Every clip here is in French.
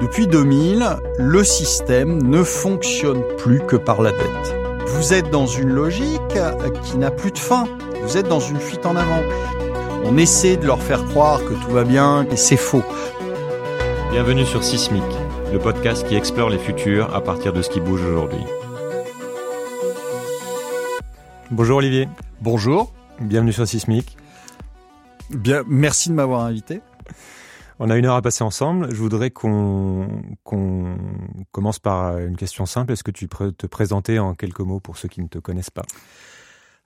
Depuis 2000, le système ne fonctionne plus que par la dette. Vous êtes dans une logique qui n'a plus de fin. Vous êtes dans une fuite en avant. On essaie de leur faire croire que tout va bien et c'est faux. Bienvenue sur Sismic, le podcast qui explore les futurs à partir de ce qui bouge aujourd'hui. Bonjour Olivier. Bonjour. Bienvenue sur Sismic. Bien, merci de m'avoir invité. On a une heure à passer ensemble. Je voudrais qu'on commence par une question simple. Est-ce que tu peux te présenter en quelques mots pour ceux qui ne te connaissent pas?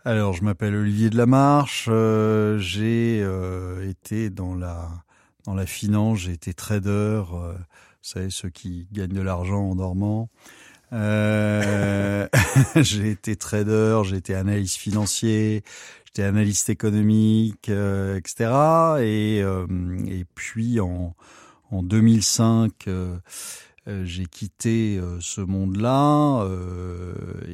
Alors, je m'appelle Olivier de la Marche. Euh, j'ai euh, été dans la dans la finance. J'ai été trader. Euh, vous savez ceux qui gagnent de l'argent en dormant. j'ai été trader. J'ai été analyste financier j'étais analyste économique, euh, etc. Et, euh, et puis en, en 2005, euh, j'ai quitté ce monde-là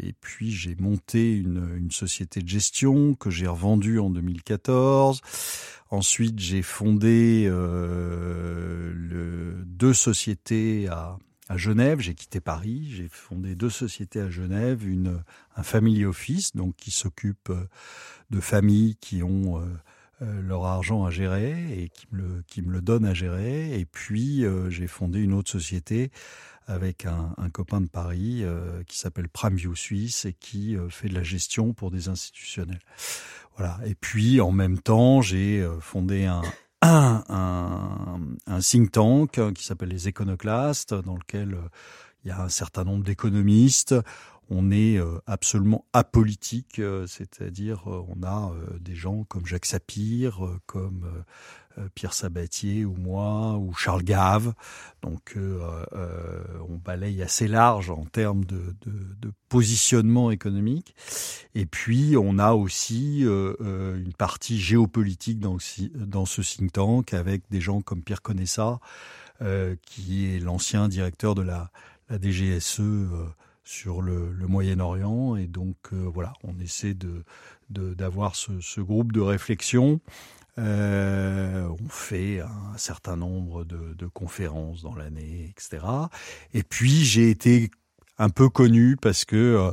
et puis j'ai monté une, une, société de gestion que j'ai revendue en 2014. Ensuite, j'ai fondé le, deux sociétés à, à Genève. J'ai quitté Paris. J'ai fondé deux sociétés à Genève, une un family office donc qui s'occupe de familles qui ont euh, euh, leur argent à gérer et qui me le, qui me le donnent à gérer. Et puis, euh, j'ai fondé une autre société avec un, un copain de Paris qui s'appelle PrimeView Suisse et qui fait de la gestion pour des institutionnels. Voilà. Et puis, en même temps, j'ai fondé un, un, un, think tank qui s'appelle les Éconoclastes, dans lequel il y a un certain nombre d'économistes. On est euh, absolument apolitique, euh, c'est-à-dire euh, on a des gens comme Jacques Sapir, comme Pierre Sabatier ou moi ou Charles Gave. Donc on balaye assez large en termes de, positionnement économique. Et puis on a aussi une partie géopolitique dans, ce think tank avec des gens comme Pierre Conessa, qui est l'ancien directeur de la, DGSE sur le, Moyen-Orient. Et donc euh, voilà, on essaie de d'avoir ce, groupe de réflexion. Euh, on fait un certain nombre de, de conférences dans l'année, etc. Et puis j'ai été un peu connu parce que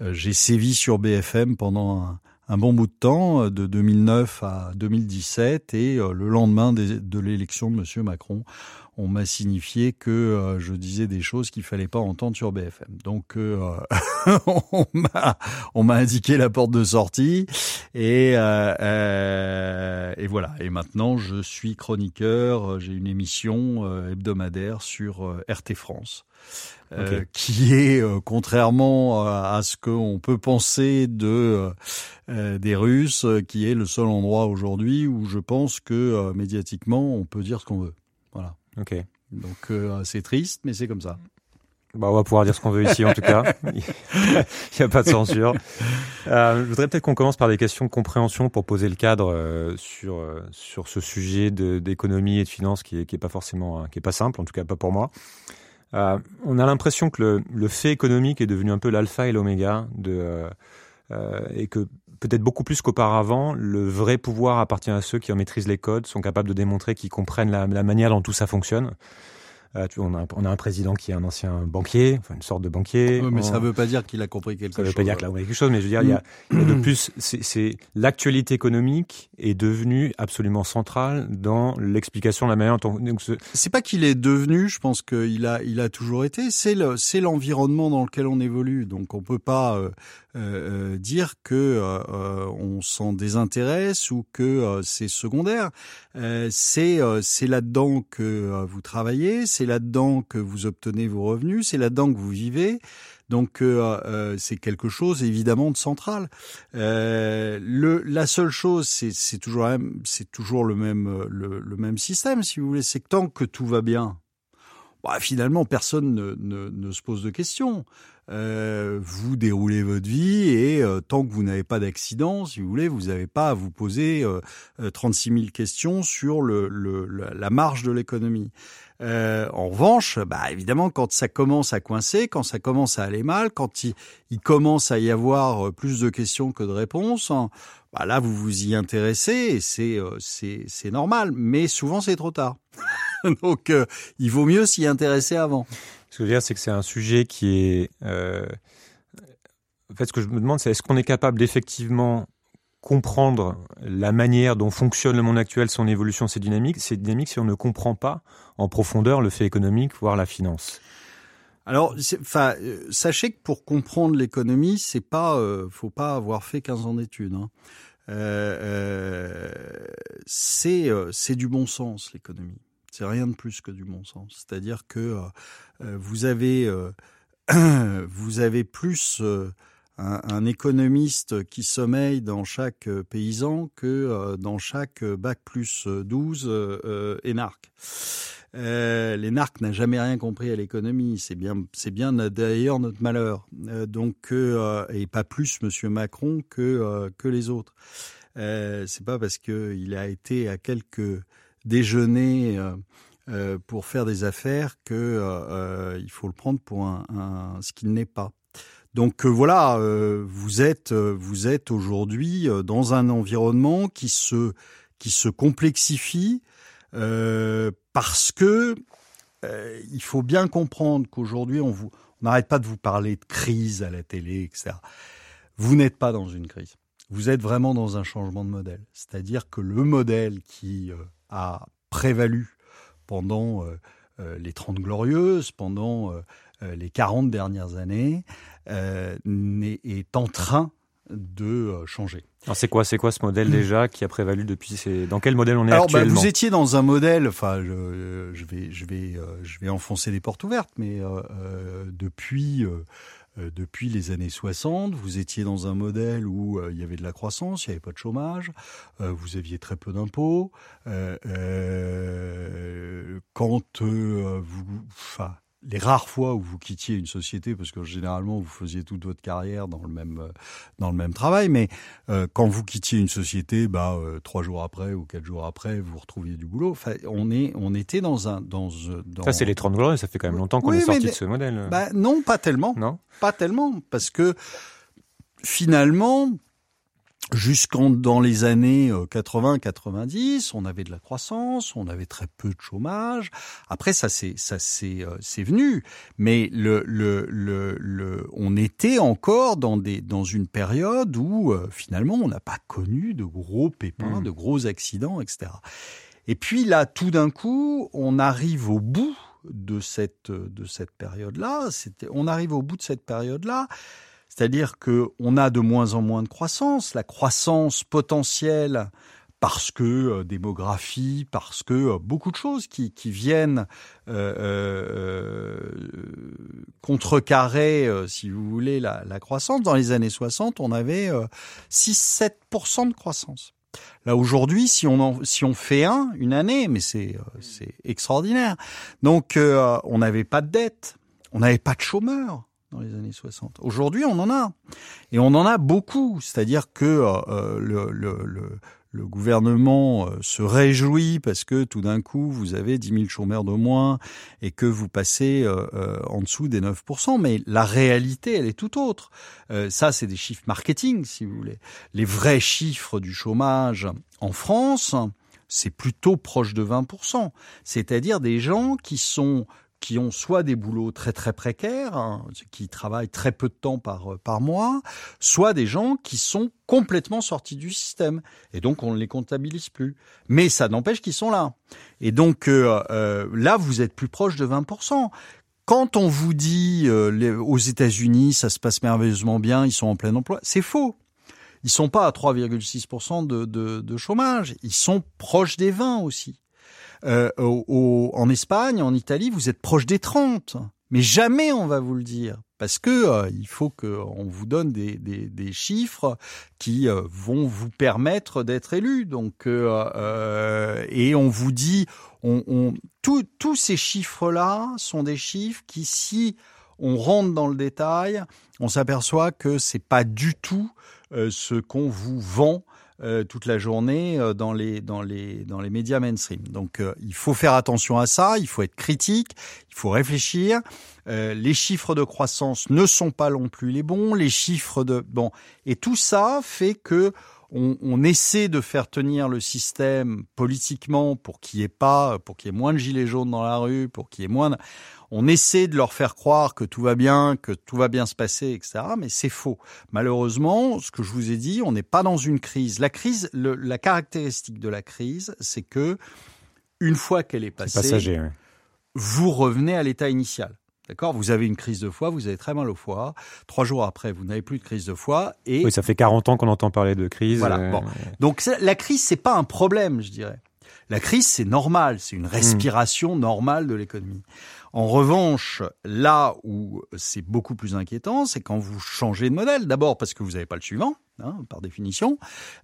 euh, j'ai sévi sur BFM pendant un, un, bon bout de temps, de 2009 à 2017, et euh, le lendemain de, l'élection de Monsieur Macron, on m'a signifié que euh, je disais des choses qu'il fallait pas entendre sur BFM. Donc euh, on m'a on m'a indiqué la porte de sortie et euh, et voilà. Et maintenant je suis chroniqueur. J'ai une émission hebdomadaire sur RT France. Qui est contrairement à ce qu'on peut penser de des Russes, qui est le seul endroit aujourd'hui où je pense que médiatiquement on peut dire ce qu'on veut. Voilà. Ok. Donc euh, c'est triste, mais c'est comme ça. Bah, on va pouvoir dire ce qu'on veut ici en tout cas. Il n'y a pas de censure. Euh, je voudrais peut-être qu'on commence par des questions de compréhension pour poser le cadre euh, sur euh, sur ce sujet d'économie et de finance qui est, qui est pas forcément qui est pas simple, en tout cas pas pour moi. Euh, on a l'impression que le, fait économique est devenu un peu l'alpha et l'oméga de et que peut-être beaucoup plus qu'auparavant, le vrai pouvoir appartient à ceux qui en maîtrisent les codes, sont capables de démontrer qu'ils comprennent la, la, manière dont tout ça fonctionne. Euh, tu, on, a, on, a, un président qui est un ancien banquier, enfin une sorte de banquier. mais ça ne veut pas dire qu'il a compris quelque chose. Ça ne veut pas dire qu'il a compris quelque chose, mais je veux dire, il, y a, il y a de plus, c'est l'actualité économique est devenue absolument centrale dans l'explication de la manière dont on. C'est pas qu'il est devenu, je pense qu'il a, il a toujours été. C'est le, c'est l'environnement dans lequel on évolue. Donc on peut pas euh, euh, dire que euh, on s'en désintéresse ou que euh, c'est secondaire. c'est c'est là-dedans que vous travaillez, c'est là-dedans que vous obtenez vos revenus, c'est là-dedans que vous vivez. Donc euh, c'est quelque chose évidemment de central. Euh, la seule chose, c'est toujours c'est le même système, si vous voulez. C'est que tant que tout va bien, bah, finalement personne ne, ne, ne, se pose de questions. Euh, vous déroulez votre vie et euh, tant que vous n'avez pas d'accident, si vous voulez, vous n'avez pas à vous poser euh, 36 000 questions sur le, le, la marge de l'économie. Euh, en revanche, bah, évidemment, quand ça commence à coincer, quand ça commence à aller mal, quand il, il commence à y avoir euh, plus de questions que de réponses, hein, bah, là, vous vous y intéressez et c'est c'est normal. Mais souvent, c'est trop tard. Donc, euh, il vaut mieux s'y intéresser avant. Ce que je veux dire, c'est que c'est un sujet qui est. Euh... En fait, ce que je me demande, c'est est-ce qu'on est capable d'effectivement comprendre la manière dont fonctionne le monde actuel, son évolution, ses dynamiques, ses dynamiques, si on ne comprend pas en profondeur le fait économique, voire la finance? Alors, enfin, euh, sachez que pour comprendre l'économie, c'est pas, euh, faut pas avoir fait 15 ans d'études. Hein. Euh, c'est c'est du bon sens l'économie. C'est rien de plus que du bon sens. C'est-à-dire que vous avez vous avez plus un, économiste qui sommeille dans chaque paysan que dans chaque bac plus 12 euh, énarque. Euh, L'énarque n'a jamais rien compris à l'économie. C'est bien, c'est bien d'ailleurs notre malheur. Euh, donc, euh, et pas plus Monsieur Macron que euh, que les autres. Euh, c'est pas parce que il a été à quelques déjeuners euh, pour faire des affaires que il faut le prendre pour un, ce qu'il n'est pas. Donc voilà, vous êtes vous êtes aujourd'hui dans un environnement qui se qui se complexifie euh, parce que euh, il faut bien comprendre qu'aujourd'hui, on vous, on n'arrête pas de vous parler de crise à la télé, etc. Vous n'êtes pas dans une crise. Vous êtes vraiment dans un changement de modèle. C'est-à-dire que le modèle qui euh, a prévalu pendant euh, euh les 30 glorieuses, pendant euh, les 40 dernières années, est en train de changer. Alors c'est quoi, c'est quoi ce modèle déjà qui a prévalu depuis ces... Dans quel modèle on est Alors, actuellement bah, Vous étiez dans un modèle, enfin, je, je vais, je vais, je vais enfoncer des portes ouvertes, mais euh depuis. Euh, depuis les années 60, vous étiez dans un modèle où euh, il y avait de la croissance, il n'y avait pas de chômage, euh, vous aviez très peu d'impôts. Euh, quand vous, enfin, les rares fois où vous quittiez une société, parce que généralement vous faisiez toute votre carrière dans le même euh, dans le même travail, mais euh, quand vous quittiez une société, bah euh, trois jours après ou quatre jours après, vous retrouviez du boulot. Enfin, on est on était dans un dans dans. Ça c'est les 30 glorieux, ça fait quand même longtemps qu'on oui, est sorti mais, de ce modèle. Bah non, pas tellement. Non, pas tellement, parce que finalement Jusqu'en dans les années 80-90, on avait de la croissance, on avait très peu de chômage. Après, ça c'est ça c'est euh, c'est venu, mais le, le le le on était encore dans des dans une période où euh, finalement on n'a pas connu de gros pépins, mmh. de gros accidents, etc. Et puis là, tout d'un coup, on arrive au bout de cette de cette période là. C'était on arrive au bout de cette période là. C'est-à-dire qu'on a de moins en moins de croissance. La croissance potentielle, parce que euh, démographie, parce que euh, beaucoup de choses qui, qui viennent euh, euh, contrecarrer, si vous voulez, la, la, croissance. Dans les années 60, on avait 6-7% de croissance. Là aujourd'hui, si on si on fait un une année, mais c'est c'est extraordinaire. Donc on n'avait pas de dette, on n'avait pas de chômeurs dans les années 60. Aujourd'hui, on en a. Et on en a beaucoup. C'est-à-dire que euh, le, le, le, le, gouvernement euh, se réjouit parce que tout d'un coup, vous avez 10 000 chômeurs de moins et que vous passez euh, euh en dessous des 9%. Mais la réalité, elle est tout autre. Euh, ça, c'est des chiffres marketing, si vous voulez. Les vrais chiffres du chômage en France, c'est plutôt proche de 20%. C'est-à-dire des gens qui sont qui ont soit des boulots très très précaires, hein, qui travaillent très peu de temps par par mois, soit des gens qui sont complètement sortis du système et donc on ne les comptabilise plus. Mais ça n'empêche qu'ils sont là. Et donc euh, euh, là vous êtes plus proche de 20% quand on vous dit euh, aux États-Unis ça se passe merveilleusement bien, ils sont en plein emploi, c'est faux. Ils sont pas à 3,6% de, de, de chômage, ils sont proches des 20 aussi. Euh, au, au, en Espagne, en Italie, vous êtes proche des 30. Mais jamais on va vous le dire parce que euh, il faut qu'on vous donne des, des, des chiffres qui euh, vont vous permettre d'être élu. Donc euh, euh, et on vous dit, on, on tous ces chiffres-là sont des chiffres qui, si on rentre dans le détail, on s'aperçoit que c'est pas du tout euh, ce qu'on vous vend euh, toute la journée euh, dans les dans les dans les médias mainstream. Donc euh, il faut faire attention à ça, il faut être critique, il faut réfléchir. Euh, les chiffres de croissance ne sont pas non plus les bons, les chiffres de bon et tout ça fait que on, on, essaie de faire tenir le système politiquement pour qu'il y ait pas, pour qu'il y ait moins de gilets jaunes dans la rue, pour qu'il y ait moins de on essaie de leur faire croire que tout va bien, que tout va bien se passer, etc. Mais c'est faux. Malheureusement, ce que je vous ai dit, on n'est pas dans une crise. La crise, le, la caractéristique de la crise, c'est que une fois qu'elle est passée, passager, vous revenez à l'état initial. D'accord? Vous avez une crise de foie, vous avez très mal au foie. Trois jours après, vous n'avez plus de crise de foie. Et oui, ça fait 40 ans qu'on entend parler de crise. Voilà. Euh, bon. Donc la crise, c'est pas un problème, je dirais. La crise, c'est normal, c'est une respiration normale de l'économie. En revanche, là où c'est beaucoup plus inquiétant, c'est quand vous changez de modèle. D'abord parce que vous n'avez pas le suivant, hein, par définition,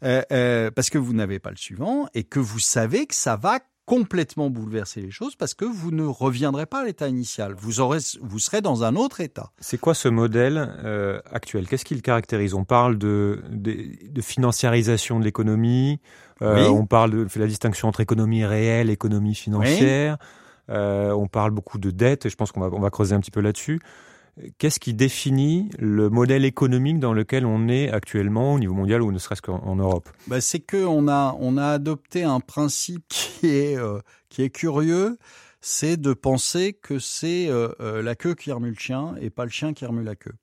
euh, euh, parce que vous n'avez pas le suivant et que vous savez que ça va complètement bouleverser les choses parce que vous ne reviendrez pas à l'état initial. Vous aurez, vous serez dans un autre état. C'est quoi ce modèle euh, actuel? Qu'est-ce qui le caractérise? On parle de, de, de financiarisation de l'économie. Euh, oui. On parle de fait la distinction entre économie réelle, économie financière. Oui. Euh, on parle beaucoup de dette, et je pense qu'on va, creuser un petit peu là-dessus. Qu'est-ce qui définit le modèle économique dans lequel on est actuellement au niveau mondial ou ne serait-ce qu'en Europe? Bah C'est que on a, on a adopté un principe qui est, euh, qui est curieux, c'est de penser que c'est euh, la queue qui remue le chien et pas le chien qui remue la queue.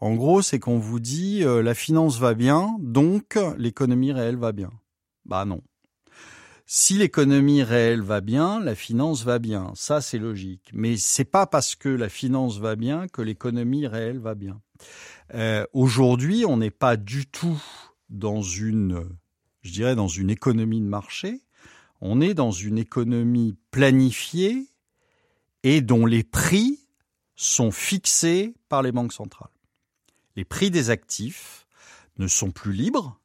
En gros, c'est qu'on vous dit la finance va bien, donc l'économie réelle va bien. Bah non. Si l'économie réelle va bien, la finance va bien. Ça, c'est logique. Mais c'est pas parce que la finance va bien que l'économie réelle va bien. Euh, Aujourd'hui, on n'est pas du tout dans une, je dirais, dans une économie de marché. On est dans une économie planifiée et dont les prix sont fixés par les banques centrales. Les prix des actifs ne sont plus libres,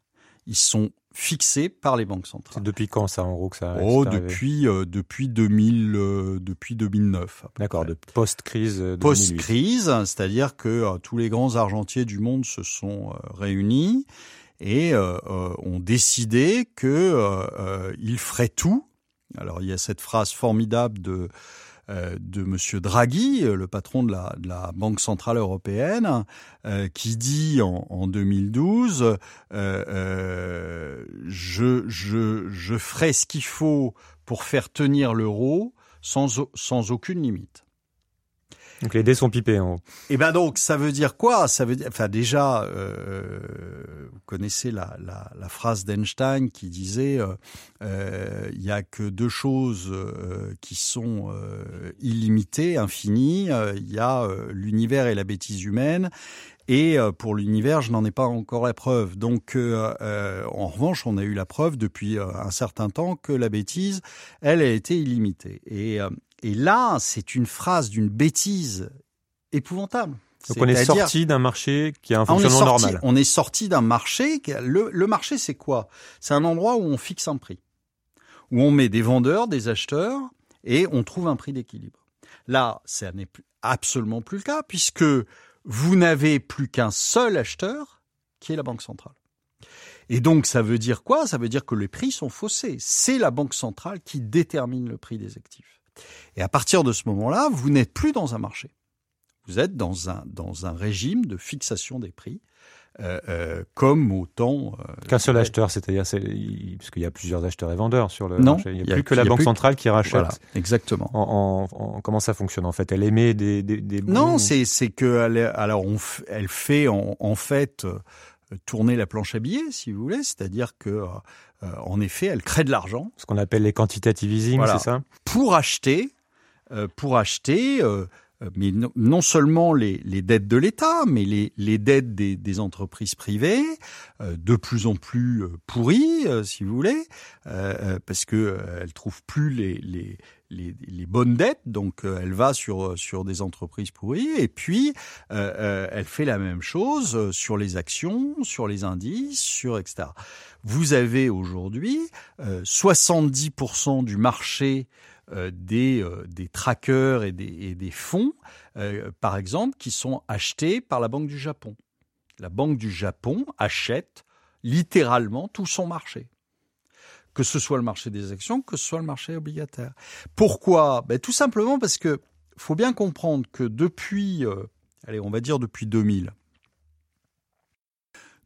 ils sont fixés par les banques centrales. Depuis quand ça en gros que ça Oh, depuis euh, depuis 2000 euh, depuis 2009. D'accord, de post-crise. Euh, Post-crise, c'est-à-dire que euh, tous les grands argentiers du monde se sont euh, réunis et ont décidé que ils feraient tout. Alors il y a cette phrase formidable de de Monsieur Draghi, le patron de la, Banque centrale européenne, euh, qui dit en, en 2012 euh, euh, je, je, je ferai ce qu'il faut pour faire tenir l'euro sans aucune limite. Donc les dés sont pipés en haut. Et ben donc ça veut dire quoi? Ça veut dire, enfin déjà, euh, vous connaissez la, la, la phrase d'Einstein qui disait euh, euh, il y a que deux choses euh, qui sont euh, illimitées, infinies. Il y a l'univers et la bêtise humaine. Et pour l'univers, je n'en ai pas encore la preuve. Donc, euh, en revanche, on a eu la preuve depuis un certain temps que la bêtise, elle, a été illimitée. Et et là, c'est une phrase d'une bêtise épouvantable. Donc on est sorti d'un marché qui a un fonctionnement on sorti, normal. On est sorti d'un marché. Le, le marché, c'est quoi? C'est un endroit où on fixe un prix, où on met des vendeurs, des acheteurs, et on trouve un prix d'équilibre. Là, ça n'est absolument plus le cas, puisque vous n'avez plus qu'un seul acheteur, qui est la Banque centrale. Et donc, ça veut dire quoi? Ça veut dire que les prix sont faussés. C'est la Banque centrale qui détermine le prix des actifs. Et à partir de ce moment-là, vous n'êtes plus dans un marché. Vous êtes dans un, dans un régime de fixation des prix. Euh, euh, comme au temps euh, qu'un seul acheteur, c'est-à-dire parce qu'il y a plusieurs acheteurs et vendeurs sur le non, marché. Il n'y a, a, plus que la banque centrale qui rachète. Voilà, exactement. En, en, en, comment ça fonctionne en fait? Elle émet des, des, des non, c'est c'est que elle, alors on, elle fait en, en fait tourner la planche à billets, si vous voulez, c'est-à-dire que euh, en effet, elle crée de l'argent. Ce qu'on appelle les quantitative easing, voilà. c'est ça? Pour acheter, euh, pour acheter, euh, mais non, seulement les, les dettes de l'État, mais les, les dettes des, des, entreprises privées, euh, de plus en plus pourries, si vous voulez, parce que elles trouvent plus les, les les, les, bonnes dettes, donc euh, elle va sur sur des entreprises pourries, et puis euh, euh, elle fait la même chose sur les actions, sur les indices, sur etc. Vous avez aujourd'hui 70% du marché des, des trackers et des, des fonds, par exemple, qui sont achetés par la Banque du Japon. La Banque du Japon achète littéralement tout son marché que ce soit le marché des actions, que ce soit le marché obligataire. Pourquoi? Ben, Tout simplement parce que faut bien comprendre que depuis, euh, allez, on va dire depuis 2000,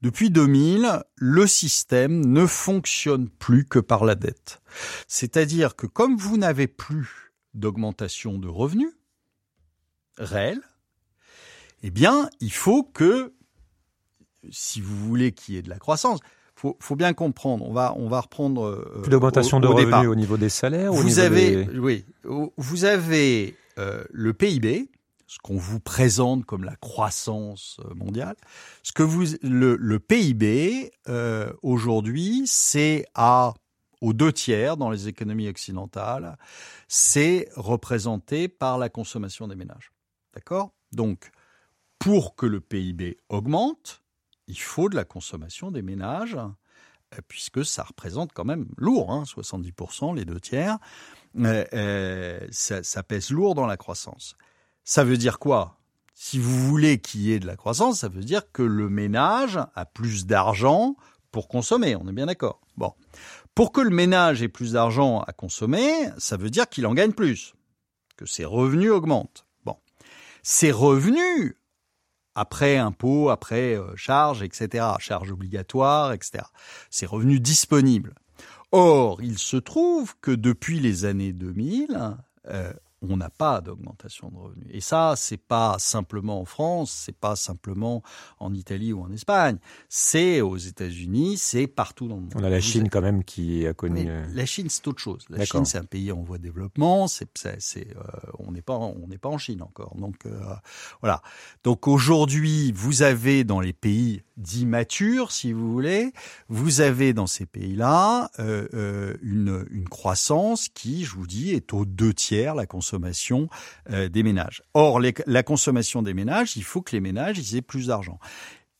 Depuis 2000, le système ne fonctionne plus que par la dette. C'est-à-dire que comme vous n'avez plus d'augmentation de revenus réels, eh bien, il faut que, si vous voulez qu'il y ait de la croissance, faut, faut bien comprendre. On va, on va reprendre. Euh, Plus d'augmentation de revenus au niveau des salaires. Vous avez, oui, vous avez euh, le PIB, ce qu'on vous présente comme la croissance euh, mondiale. Ce que vous, le, PIB euh, aujourd'hui, c'est à aux deux tiers dans les économies occidentales, c'est représenté par la consommation des ménages. D'accord? Donc, pour que le PIB augmente, il faut de la consommation des ménages, euh, puisque ça représente quand même lourd, hein, 70%, les deux tiers, ça, pèse lourd dans la croissance. Ça veut dire quoi? Si vous voulez qu'il y ait de la croissance, ça veut dire que le ménage a plus d'argent pour consommer, on est bien d'accord. Bon. Pour que le ménage ait plus d'argent à consommer, ça veut dire qu'il en gagne plus, que ses revenus augmentent. Bon. Ses revenus après impôts, après euh, charges, etc., charges obligatoires, etc. Ces revenus disponibles. Or, il se trouve que depuis les années 2000, euh, on n'a pas d'augmentation de revenus. Et ça, c'est pas simplement en France, c'est pas simplement en Italie ou en Espagne, c'est aux États-Unis, c'est partout dans le monde. On a la Chine quand même qui a connu. Euh, la Chine, c'est autre chose. La Chine, c'est un pays en voie de développement. C'est, c'est, euh, on n'est pas, on n'est pas en Chine encore. Donc euh, voilà. Donc aujourd'hui, vous avez dans les pays dits matures, si vous voulez, vous avez dans ces pays-là euh, une, une croissance qui, je vous dis, est aux deux tiers la consommation consommation euh, des ménages. Or, la consommation des ménages, il faut que les ménages aient plus d'argent.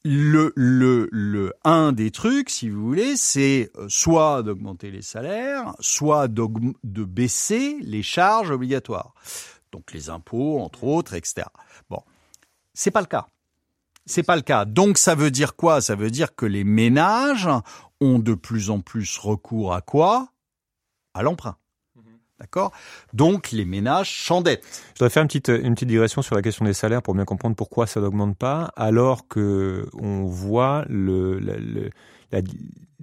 Le, le, le, un des trucs, si vous voulez, c'est euh, soit d'augmenter les salaires, soit de baisser les charges obligatoires. Donc les impôts, entre autres, etc. Bon. C'est pas le cas. C'est pas le cas. Donc ça veut dire quoi? Ça veut dire que les ménages ont de plus en plus recours à quoi? À l'emprunt. D'accord? Donc les ménages s'endettent. Je voudrais faire une petite, une petite digression sur la question des salaires pour bien comprendre pourquoi ça n'augmente pas, alors que on voit le, le,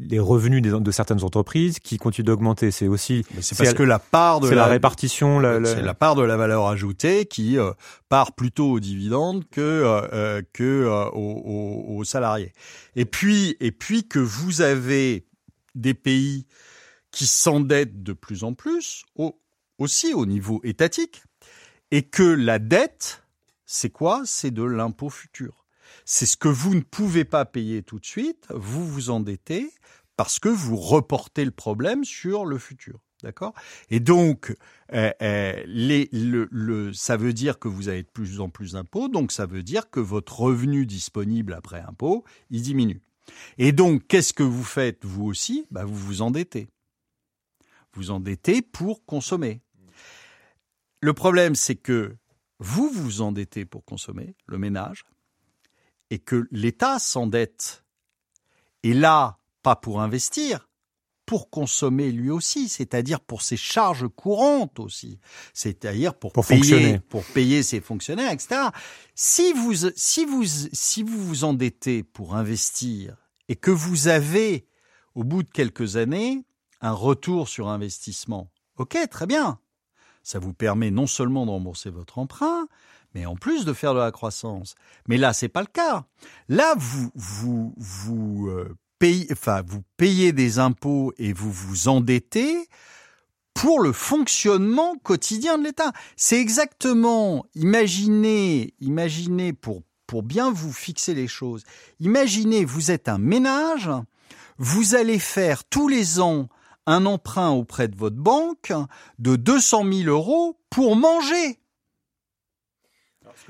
les revenus de certaines entreprises qui continuent d'augmenter. C'est aussi c'est parce que la part de la, la, répartition, c'est la part de la valeur ajoutée qui euh, part plutôt aux dividendes que euh, euh que euh, aux, aux, salariés. Et puis et puis que vous avez des pays qui s'endettent de plus en plus, aussi au niveau étatique, et que la dette, c'est quoi? C'est de l'impôt futur. C'est ce que vous ne pouvez pas payer tout de suite, vous vous endettez parce que vous reportez le problème sur le futur. D'accord? Et donc, euh, euh, les, le, le, ça veut dire que vous avez de plus en plus d'impôts, donc ça veut dire que votre revenu disponible après impôt, il diminue. Et donc, qu'est-ce que vous faites, vous aussi? Bah, Vous vous endettez vous endettez pour consommer. Le problème, c'est que vous vous endettez pour consommer, le ménage, et que l'État s'endette. Et là, pas pour investir, pour consommer lui aussi, c'est-à-dire pour ses charges courantes aussi, c'est-à-dire pour, payer, pour payer ses fonctionnaires, etc. Si vous, si vous, si vous vous endettez pour investir et que vous avez, au bout de quelques années, un retour sur investissement. Ok, très bien. Ça vous permet non seulement de rembourser votre emprunt, mais en plus de faire de la croissance. Mais là, c'est pas le cas. Là, vous vous euh, payez, enfin, vous payez des impôts et vous vous endettez pour le fonctionnement quotidien de l'État. C'est exactement, imaginez, imaginez pour pour bien vous fixer les choses. Imaginez, vous êtes un ménage, vous allez faire tous les ans un emprunt auprès de votre banque de 200 000 euros pour manger.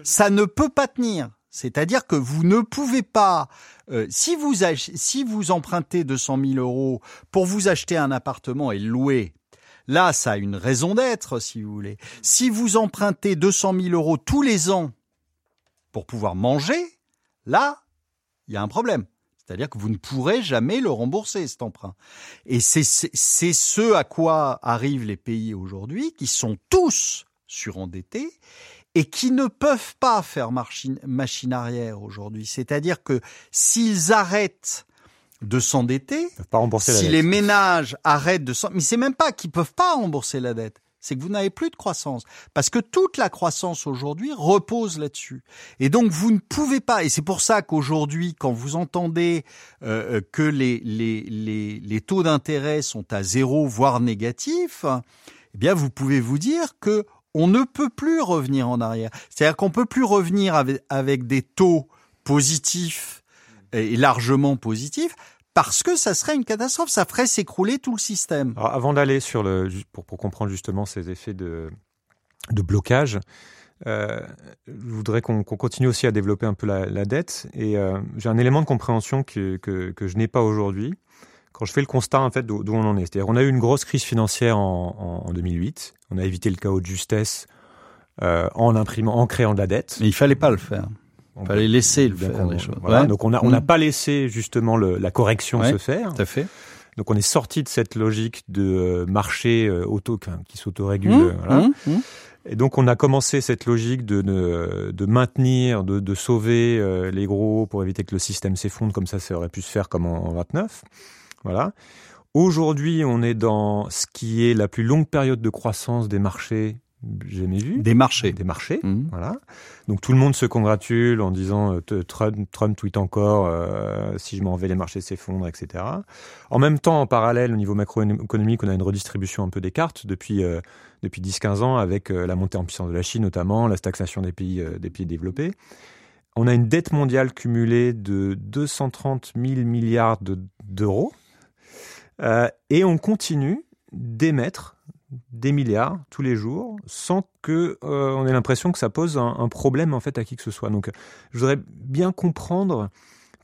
Ça ne peut pas tenir. C'est-à-dire que vous ne pouvez pas, euh, si vous si vous empruntez 200 000 euros pour vous acheter un appartement et louer, là ça a une raison d'être, si vous voulez. Si vous empruntez 200 000 euros tous les ans pour pouvoir manger, là il y a un problème. C'est-à-dire que vous ne pourrez jamais le rembourser, cet emprunt. Et c'est ce à quoi arrivent les pays aujourd'hui, qui sont tous surendettés et qui ne peuvent pas faire machine, machine arrière aujourd'hui. C'est-à-dire que s'ils arrêtent de s'endetter, si les ménages arrêtent de s'endetter, mais c'est même pas qu'ils peuvent pas rembourser la dette c'est que vous n'avez plus de croissance. Parce que toute la croissance aujourd'hui repose là-dessus. Et donc vous ne pouvez pas, et c'est pour ça qu'aujourd'hui, quand vous entendez euh, que les, les, les, les taux d'intérêt sont à zéro, voire négatifs, eh bien vous pouvez vous dire que on ne peut plus revenir en arrière. C'est-à-dire qu'on peut plus revenir avec, avec des taux positifs et largement positifs parce que ça serait une catastrophe, ça ferait s'écrouler tout le système. avant d'aller sur le, pour, pour, comprendre justement ces effets de, de blocage, euh, je voudrais qu'on continue aussi à développer un peu la, la dette. Et euh, j'ai un élément de compréhension que, que, que je n'ai pas aujourd'hui. Quand je fais le constat en fait d'où on en est, c'est-à-dire on a eu une grosse crise financière en, en, en 2008. On a évité le chaos de justesse euh, en imprimant, en créant de la dette. Mais il fallait pas le faire. On fallait laisser le faire les choses. Voilà, Donc on n'a on a mm. pas laissé justement le, la correction se faire. Tout à fait. Donc on est sorti de cette logique de euh, marché euh, auto qui s'autorégule. Mmh, voilà. mmh, mmh. Et donc on a commencé cette logique de, de, de maintenir, de, de sauver les gros pour éviter que le système s'effondre comme ça, ça aurait pu se faire comme en, en 29. Voilà. Aujourd'hui, on est dans ce qui est la plus longue période de croissance des marchés jamais vu. Des marchés. Des marchés, Mhm. voilà. Donc tout le monde se congratule en disant euh, Trump, Trump tweet encore euh, si je m'en vais les marchés s'effondrent, etc. En même temps, en parallèle, au niveau macroéconomique, on a une redistribution un peu des cartes depuis euh, depuis 10-15 ans avec euh, la montée en puissance de la Chine notamment, la stagflation des pays des pays développés. On a une dette mondiale cumulée de 230 000 milliards de- d'euros et on continue d'émettre des milliards tous les jours sans que euh, on ait l'impression que ça pose un, un problème en fait à qui que ce soit. Donc, je voudrais bien comprendre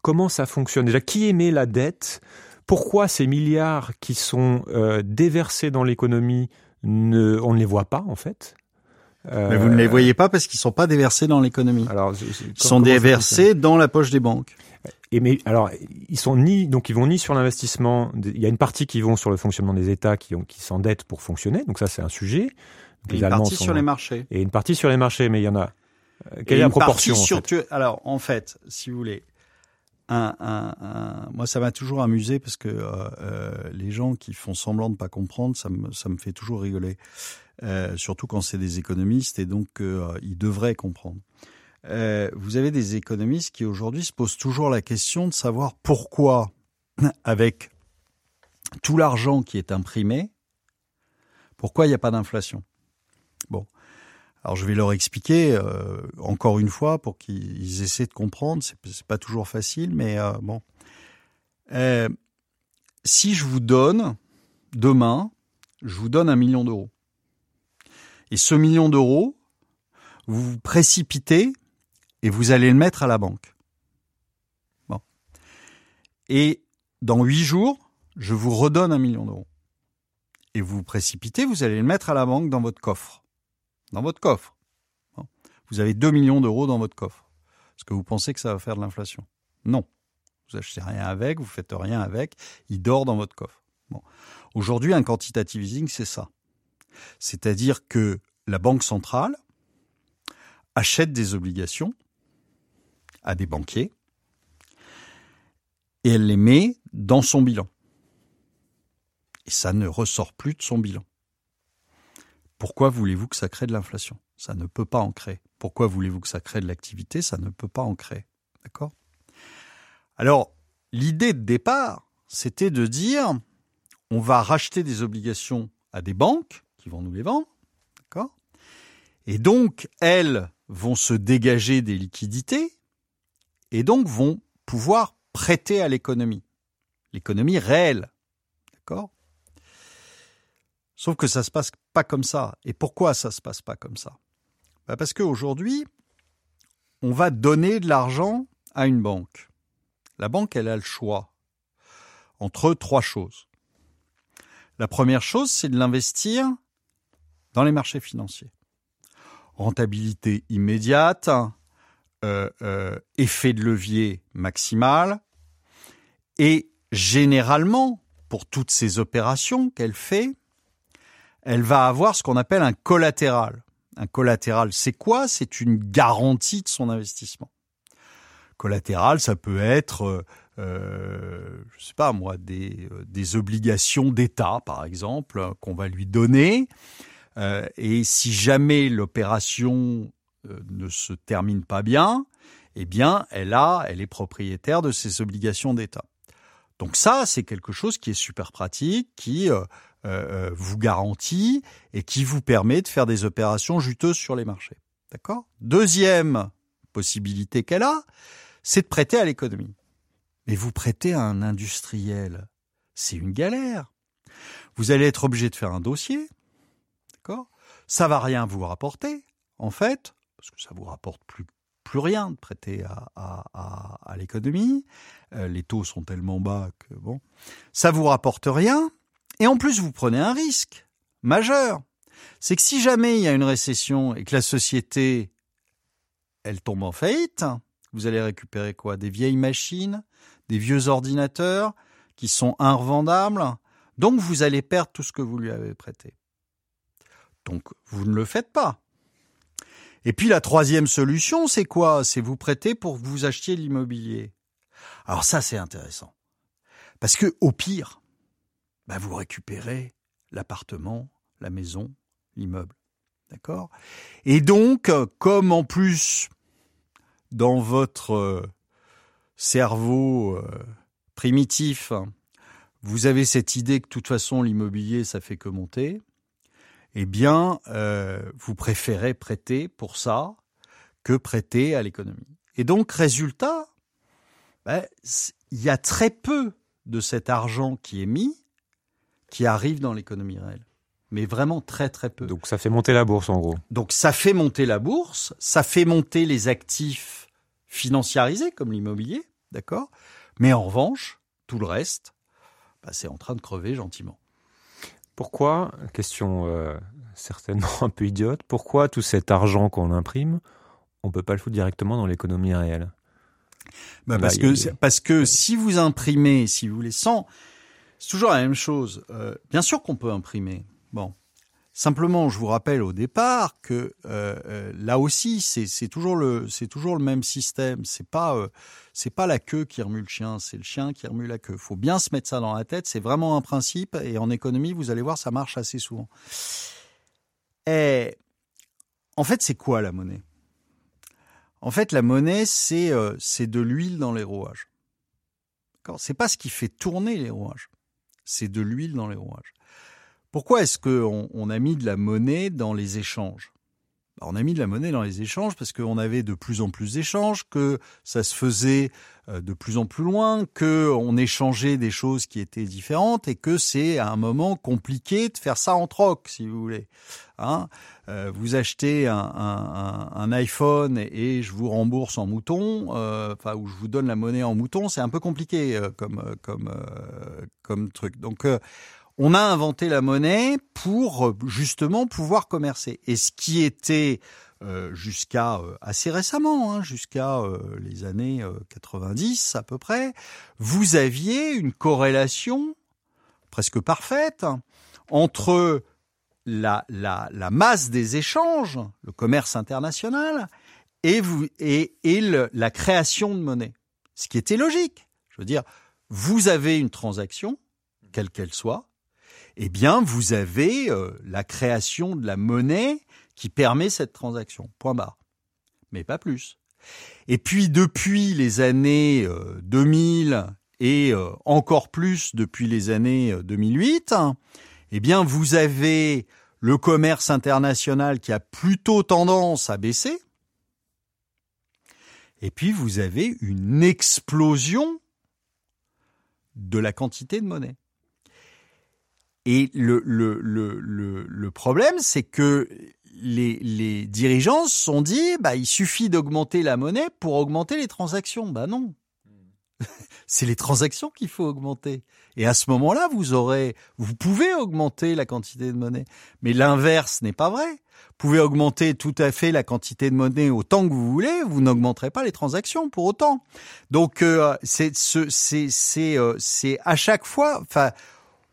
comment ça fonctionne. Déjà, qui émet la dette? Pourquoi ces milliards qui sont euh, déversés dans l'économie, ne, on ne les voit pas en fait? Euh, Mais vous ne les voyez pas parce qu'ils sont pas déversés dans l'économie. Alors, je- je- Ils sont déversés dans la poche des banques. Et mais alors ils sont ni donc ils vont ni sur l'investissement. Il y a une partie qui vont sur le fonctionnement des États qui ont qui s'endettent pour fonctionner. Donc ça c'est un sujet. Et une partie sont- sur les marchés. et une partie sur les marchés, mais il y en a. euh, Quelle Et est la proportion en fait? Alors, en fait, si vous voulez, un, un, un- moi, ça m'a toujours amusé parce que euh, euh, les gens qui font semblant de pas comprendre, ça me, ça me fait toujours rigoler. Euh, surtout quand c'est des économistes et donc euh, ils devraient comprendre. Euh, vous avez des économistes qui aujourd'hui se posent toujours la question de savoir pourquoi, avec tout l'argent qui est imprimé, pourquoi il n'y a pas d'inflation. Bon. Alors je vais leur expliquer euh, encore une fois pour qu'ils essaient de comprendre. C'est, pas toujours facile, mais euh, bon. Euh, si je vous donne demain, je vous donne un million d'euros. Et ce million d'euros, vous vous précipitez et vous allez le mettre à la banque. Bon. Et dans huit jours, je vous redonne un million d'euros. Et vous vous précipitez, vous allez le mettre à la banque dans votre coffre dans votre coffre. Vous avez 2 millions d'euros dans votre coffre. Est-ce que vous pensez que ça va faire de l'inflation? Non. Vous achetez rien avec, vous faites rien avec, il dort dans votre coffre. Bon. Aujourd'hui, un quantitative easing, c'est ça. C'est-à-dire que la banque centrale achète des obligations à des banquiers et elle les met dans son bilan. Et ça ne ressort plus de son bilan. Pourquoi voulez-vous que ça crée de l'inflation? Ça ne peut pas en créer. Pourquoi voulez-vous que ça crée de l'activité? Ça ne peut pas en créer. D'accord? Alors, l'idée de départ, c'était de dire on va racheter des obligations à des banques qui vont nous les vendre. D'accord? Et donc, elles vont se dégager des liquidités et donc vont pouvoir prêter à l'économie. L'économie réelle. D'accord? Sauf que ça se passe pas comme ça. Et pourquoi ça se passe pas comme ça? Bah Parce qu'aujourd'hui, on va donner de l'argent à une banque. La banque, elle a le choix entre trois choses. La première chose, c'est de l'investir dans les marchés financiers. Rentabilité immédiate, euh, euh, effet de levier maximal, et généralement, pour toutes ces opérations qu'elle fait, elle va avoir ce qu'on appelle un collatéral. Un collatéral, c'est quoi? C'est une garantie de son investissement. Collatéral, ça peut être, euh, je sais pas moi, des, euh, obligations d'État, par exemple, qu'on va lui donner. Euh, et si jamais l'opération euh, ne se termine pas bien, eh bien, elle a, elle est propriétaire de ses obligations d'État. Donc ça, c'est quelque chose qui est super pratique, qui euh, euh, vous garantit et qui vous permet de faire des opérations juteuses sur les marchés. D'accord? Deuxième possibilité qu'elle a, c'est de prêter à l'économie. Mais vous prêtez à un industriel, c'est une galère. Vous allez être obligé de faire un dossier, d'accord? Ça va rien vous rapporter, en fait, parce que ça vous rapporte plus rien de prêter à, l'économie. Euh, les taux sont tellement bas que bon, ça vous rapporte rien. Et en plus, vous prenez un risque majeur. C'est que si jamais il y a une récession et que la société, elle tombe en faillite, vous allez récupérer quoi? Des vieilles machines, des vieux ordinateurs qui sont inrevendables. Donc vous allez perdre tout ce que vous lui avez prêté. Donc vous ne le faites pas. Et puis la troisième solution, c'est quoi? C'est vous prêter pour que vous achetiez l'immobilier. Alors ça, c'est intéressant. Parce que au pire, bah, vous récupérez l'appartement, la maison, l'immeuble. D'accord? Et donc, comme en plus, dans votre euh, cerveau euh, primitif, vous avez cette idée que de toute façon, l'immobilier, ça fait que monter, eh bien, euh, vous préférez prêter pour ça que prêter à l'économie. Et donc, résultat, ben, il y a très peu de cet argent qui est mis qui arrive dans l'économie réelle. Mais vraiment très très peu. Donc ça fait monter la bourse en gros. Donc ça fait monter la bourse, ça fait monter les actifs financiarisés comme l'immobilier, d'accord? Mais en revanche, tout le reste, ben, c'est en train de crever gentiment. Pourquoi, question euh, certainement un peu idiote, pourquoi tout cet argent qu'on imprime, on peut pas le foutre directement dans l'économie réelle? Bah parce, que, parce que si vous imprimez, si vous voulez, sans... C'est toujours la même chose. Euh, bien sûr qu'on peut imprimer. Bon. Simplement, je vous rappelle au départ que euh, euh, là aussi, c'est toujours le même système. C'est pas euh, pas la queue qui remue le chien, c'est le chien qui remue la queue. Faut bien se mettre ça dans la tête. C'est vraiment un principe et en économie, vous allez voir, ça marche assez souvent. Et en fait, c'est quoi la monnaie? En fait, la monnaie, c'est c'est de l'huile dans les rouages. C'est pas ce qui fait tourner les rouages. C'est de l'huile dans les rouages. Pourquoi est-ce qu'on on a mis de la monnaie dans les échanges? On a mis de la monnaie dans les échanges parce qu'on avait de plus en plus d'échanges, que ça se faisait euh, de plus en plus loin, que on échangeait des choses qui étaient différentes et que c'est à un moment compliqué de faire ça en troc, si vous voulez. Hein? Euh, vous achetez un, iPhone et je vous rembourse en mouton, euh, enfin ou je vous donne la monnaie en mouton, c'est un peu compliqué comme comme comme truc. Donc on a inventé la monnaie pour euh, justement pouvoir commercer. Et ce qui était euh, jusqu'à euh, assez récemment, hein, jusqu'à les années 90 à peu près, vous aviez une corrélation presque parfaite entre la, masse des échanges, le commerce international, et, vous, et, et la création de monnaie. Ce qui était logique. Je veux dire, vous avez une transaction, quelle qu'elle soit, eh bien, vous avez euh, la création de la monnaie qui permet cette transaction. Point barre. Mais pas plus. Et puis, depuis les années 2000 euh, et euh, encore plus depuis les années 2008, eh bien, vous avez le commerce international qui a plutôt tendance à baisser. Et puis, vous avez une explosion de la quantité de monnaie. Et le, le, le, le, le problème, c'est que les, les dirigeants se sont dit, bah, il suffit d'augmenter la monnaie pour augmenter les transactions. Bah non. c'est les transactions qu'il faut augmenter. Et à ce moment-là, vous aurez, vous pouvez augmenter la quantité de monnaie. Mais l'inverse n'est pas vrai. Vous pouvez augmenter tout à fait la quantité de monnaie autant que vous voulez, vous n'augmenterez pas les transactions pour autant. Donc euh, c'est c'est c'est euh, à chaque fois, enfin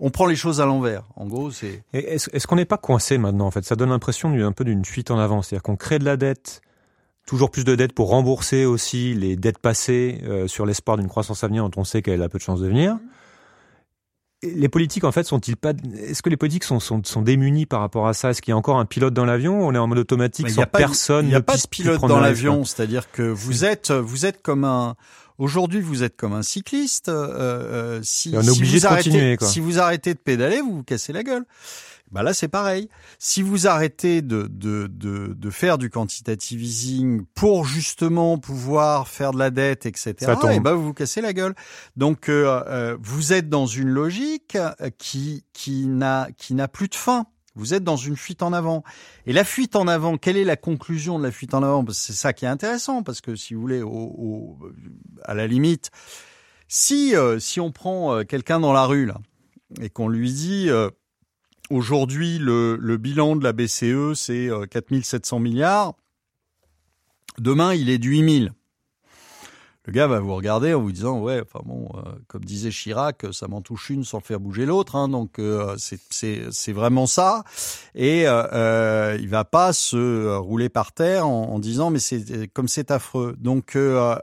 on prend les choses à l'envers. En gros, c'est. Est-ce est qu'on n'est pas coincé maintenant En fait, ça donne l'impression d'un peu d'une fuite en avant. C'est-à-dire qu'on crée de la dette, toujours plus de dettes pour rembourser aussi les dettes passées euh, sur l'espoir d'une croissance à venir dont on sait qu'elle a peu de chances de venir. les politiques, en fait, sont-ils pas Est-ce que les politiques sont, sont, sont démunis par rapport à ça? Est-ce qu'il y a encore un pilote dans l'avion On est en mode automatique sans personne. Il n'y a pas de pilote dans l'avion, c'est-à-dire que vous êtes vous êtes comme un Aujourd'hui, vous êtes comme un cycliste. Euh, euh si, on est obligé de arrêtez, continuer. Si vous arrêtez de pédaler, vous vous cassez la gueule. Bah là, c'est pareil. Si vous arrêtez de, de, de, de, faire du quantitative easing pour justement pouvoir faire de la dette, etc., et bah vous vous cassez la gueule. Donc, euh, euh, vous êtes dans une logique qui, qui n'a qui n'a plus de fin. Vous êtes dans une fuite en avant. Et la fuite en avant, quelle est la conclusion de la fuite en avant? C'est ça qui est intéressant, parce que si vous voulez, au, à la limite, si euh, si on prend euh, quelqu'un dans la rue là et qu'on lui dit euh, aujourd'hui le, le, bilan de la BCE c'est 4700 milliards, demain il est de 8000 le gars va vous regarder en vous disant ouais enfin bon euh, comme disait Chirac ça m'en touche une sans faire bouger l'autre hein, donc euh, c'est vraiment ça. Et euh, euh, il va pas se rouler par terre en, en disant mais c'est comme c'est affreux. Donc euh,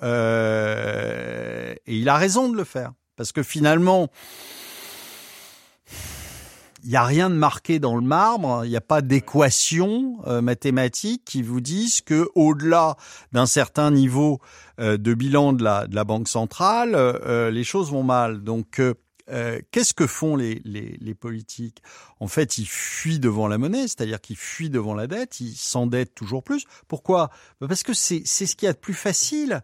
et il a raison de le faire. Parce que finalement il n'y a rien de marqué dans le marbre, il n'y a pas d'équation euh, mathématique qui vous disent que au-delà d'un certain niveau euh, de bilan de la, de la banque centrale, euh, les choses vont mal. Donc qu'est-ce que font les, les, les, politiques? En fait, ils fuient devant la monnaie, c'est-à-dire qu'ils fuient devant la dette, ils s'endettent toujours plus. Pourquoi? Parce que c'est ce qu'il y a de plus facile.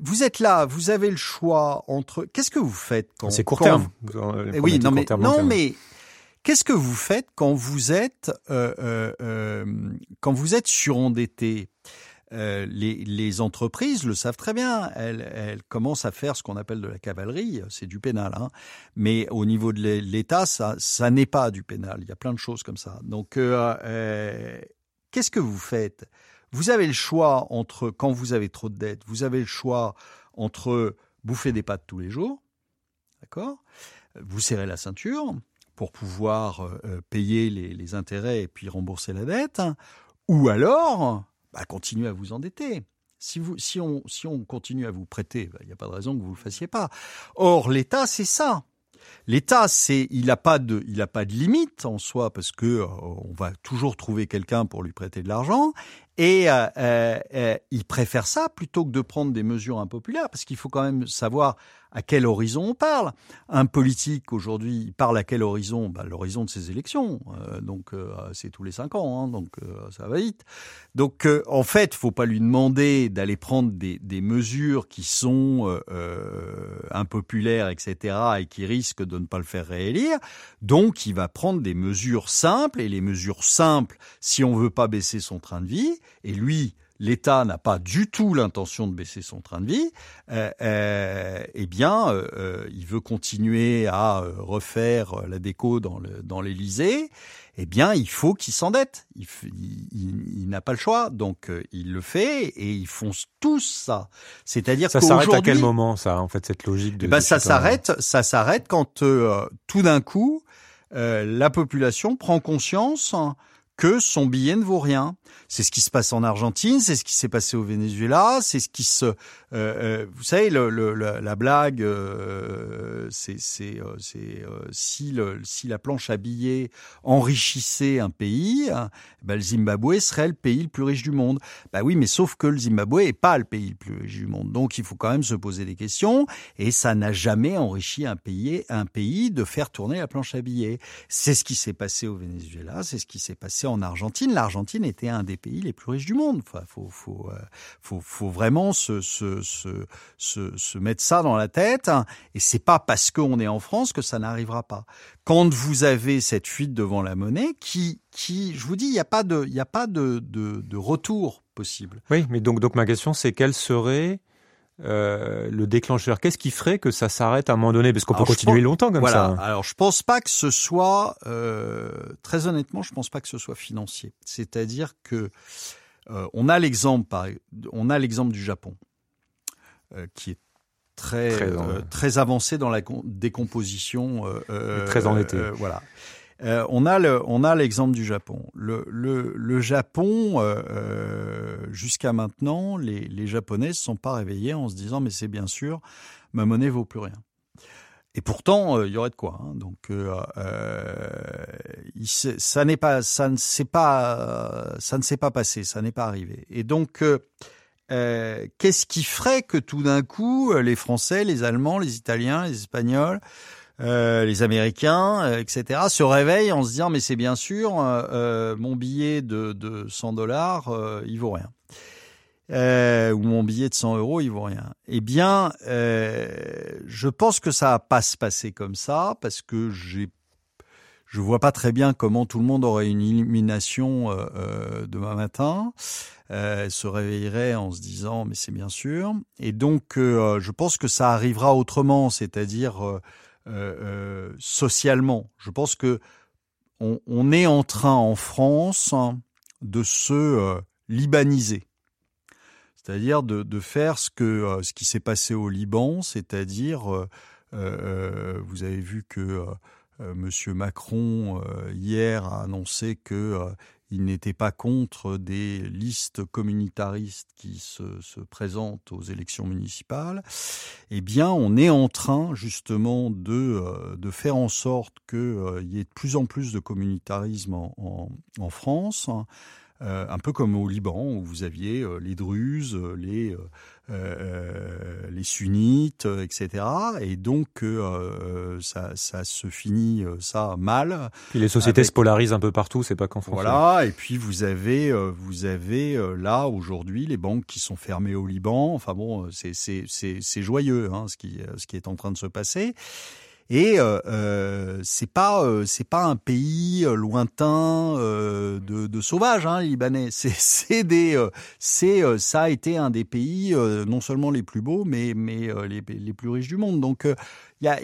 vous êtes là, vous avez le choix entre... Qu'est-ce que vous faites quand... C'est court terme. Eh oui, non mais, non, mais Qu'est-ce que vous faites quand vous êtes euh, euh, euh quand vous êtes surendetté euh, les, les, entreprises le savent très bien. Elles, elles commencent à faire ce qu'on appelle de la cavalerie. C'est du pénal, hein. mais au niveau de l'État, ça, ça n'est pas du pénal. Il y a plein de choses comme ça. Donc, euh, euh, qu'est-ce que vous faites? Vous avez le choix entre quand vous avez trop de dettes, vous avez le choix entre bouffer des pâtes tous les jours, d'accord? Vous serrez la ceinture pour pouvoir euh, euh, payer les, intérêts et puis rembourser la dette, ou alors bah, continuer à vous endetter. Si, vous, si, on, si on continue à vous prêter, bah, il n'y a pas de raison que vous ne le fassiez pas. Or, l'État, c'est ça. L'État, c'est, il n'a pas de, pas de limite en soi parce que euh, on va toujours trouver quelqu'un pour lui prêter de l'argent et euh, euh, il préfère ça plutôt que de prendre des mesures impopulaires parce qu'il faut quand même savoir à quel horizon on parle. Un politique aujourd'hui, parle à quel horizon? Bah, L'horizon de ses élections. Euh, donc euh, c'est tous les cinq ans, hein, donc euh, ça va vite. Donc en fait, faut pas lui demander d'aller prendre des, des, mesures qui sont impopulaires, etc., et qui risquent de ne pas le faire réélire. Donc il va prendre des mesures simples et les mesures simples, si on veut pas baisser son train de vie, et lui l'État n'a pas du tout l'intention de baisser son train de vie, euh, euh, eh bien, euh, euh il veut continuer à euh, refaire la déco dans l'Élysée. Eh bien, il faut qu'il s'endette. Il, il, il n'a pas le choix, donc il le fait et ils font tous ça. C'est-à-dire ça s'arrête à quel moment ça En fait, cette logique de. Eh ben, ça s'arrête. Ça s'arrête quand tout d'un coup la population prend conscience que son billet ne vaut rien. C'est ce qui se passe en Argentine, c'est ce qui s'est passé au Venezuela, c'est ce qui se, euh, euh vous savez, le, le, la, blague, euh, c'est c'est euh, si si la planche à billets enrichissait un pays, ben, le Zimbabwe serait le pays le plus riche du monde. Bah oui, mais sauf que le Zimbabwe est pas le pays le plus riche du monde, donc il faut quand même se poser des questions. Et ça n'a jamais enrichi un pays un pays de faire tourner la planche à billets. C'est ce qui s'est passé au Venezuela, c'est ce qui s'est passé en Argentine. L'Argentine était un des pays les plus riches du monde. Enfin, faut, euh, vraiment se, mettre ça dans la tête. Et c'est pas parce qu'on est en France que ça n'arrivera pas. Quand vous avez cette fuite devant la monnaie, qui, qui, je vous dis, il n'y a pas de, il a pas de, de retour possible. Oui, mais donc, donc ma question, c'est quelle serait euh, le déclencheur Qu'est-ce qui ferait que ça s'arrête à un moment donné? Parce qu'on peut continuer longtemps comme ça. Alors je pense pas que ce soit, euh, très honnêtement, je pense pas que ce soit financier. C'est-à-dire que euh, on a l'exemple, on a l'exemple du Japon, qui est très très, avancé dans la décomposition. très en été. voilà. Euh, on a le, on a l'exemple du Japon. Le, le, le Japon, euh, euh, jusqu'à maintenant, les, les Japonais ne sont pas réveillés en se disant mais c'est bien sûr, ma monnaie vaut plus rien. Et pourtant, il y aurait de quoi. Hein. Donc, ça n'est pas, ça ne s'est pas, ça ne s'est pas passé, ça n'est pas arrivé. Et donc, qu'est-ce qui ferait que tout d'un coup, les Français, les Allemands, les Italiens, les Espagnols euh, les Américains, euh, etc., se réveillent en se disant mais c'est bien sûr euh, mon billet de, de 100 dollars, il vaut rien. ou mon billet de 100 euros, il vaut rien. Eh bien, je pense que ça va pas se passer comme ça parce que j'ai je vois pas très bien comment tout le monde aurait une illumination demain matin, se réveillerait en se disant mais c'est bien sûr. Et donc je pense que ça arrivera autrement, c'est-à-dire euh, euh, socialement. Je pense que on, est en train en France de se euh, libaniser, c'est-à-dire de, faire ce que ce qui s'est passé au Liban, c'est-à-dire vous avez vu que Monsieur Macron hier a annoncé que il n'était pas contre des listes communautaristes qui se, présentent aux élections municipales, eh bien, on est en train justement de, euh, de faire en sorte qu'il euh, y ait de plus en plus de communautarisme en, en France. Euh, un peu comme au Liban où vous aviez euh, les Druzes, les euh, les sunnites, etc. Et donc ça, ça se finit ça mal. Puis les sociétés se polarisent un peu partout, c'est pas qu'en France. Voilà. Et puis vous avez vous avez là aujourd'hui les banques qui sont fermées au Liban. Enfin bon, c'est c'est c'est joyeux hein, ce qui ce qui est en train de se passer. Et euh, euh, c'est pas euh, c'est pas un pays euh, lointain euh, de, de sauvages, hein, les Libanais. C'est des c'est ça a été un des pays non seulement les plus beaux, mais mais les, les plus riches du monde. Donc il y a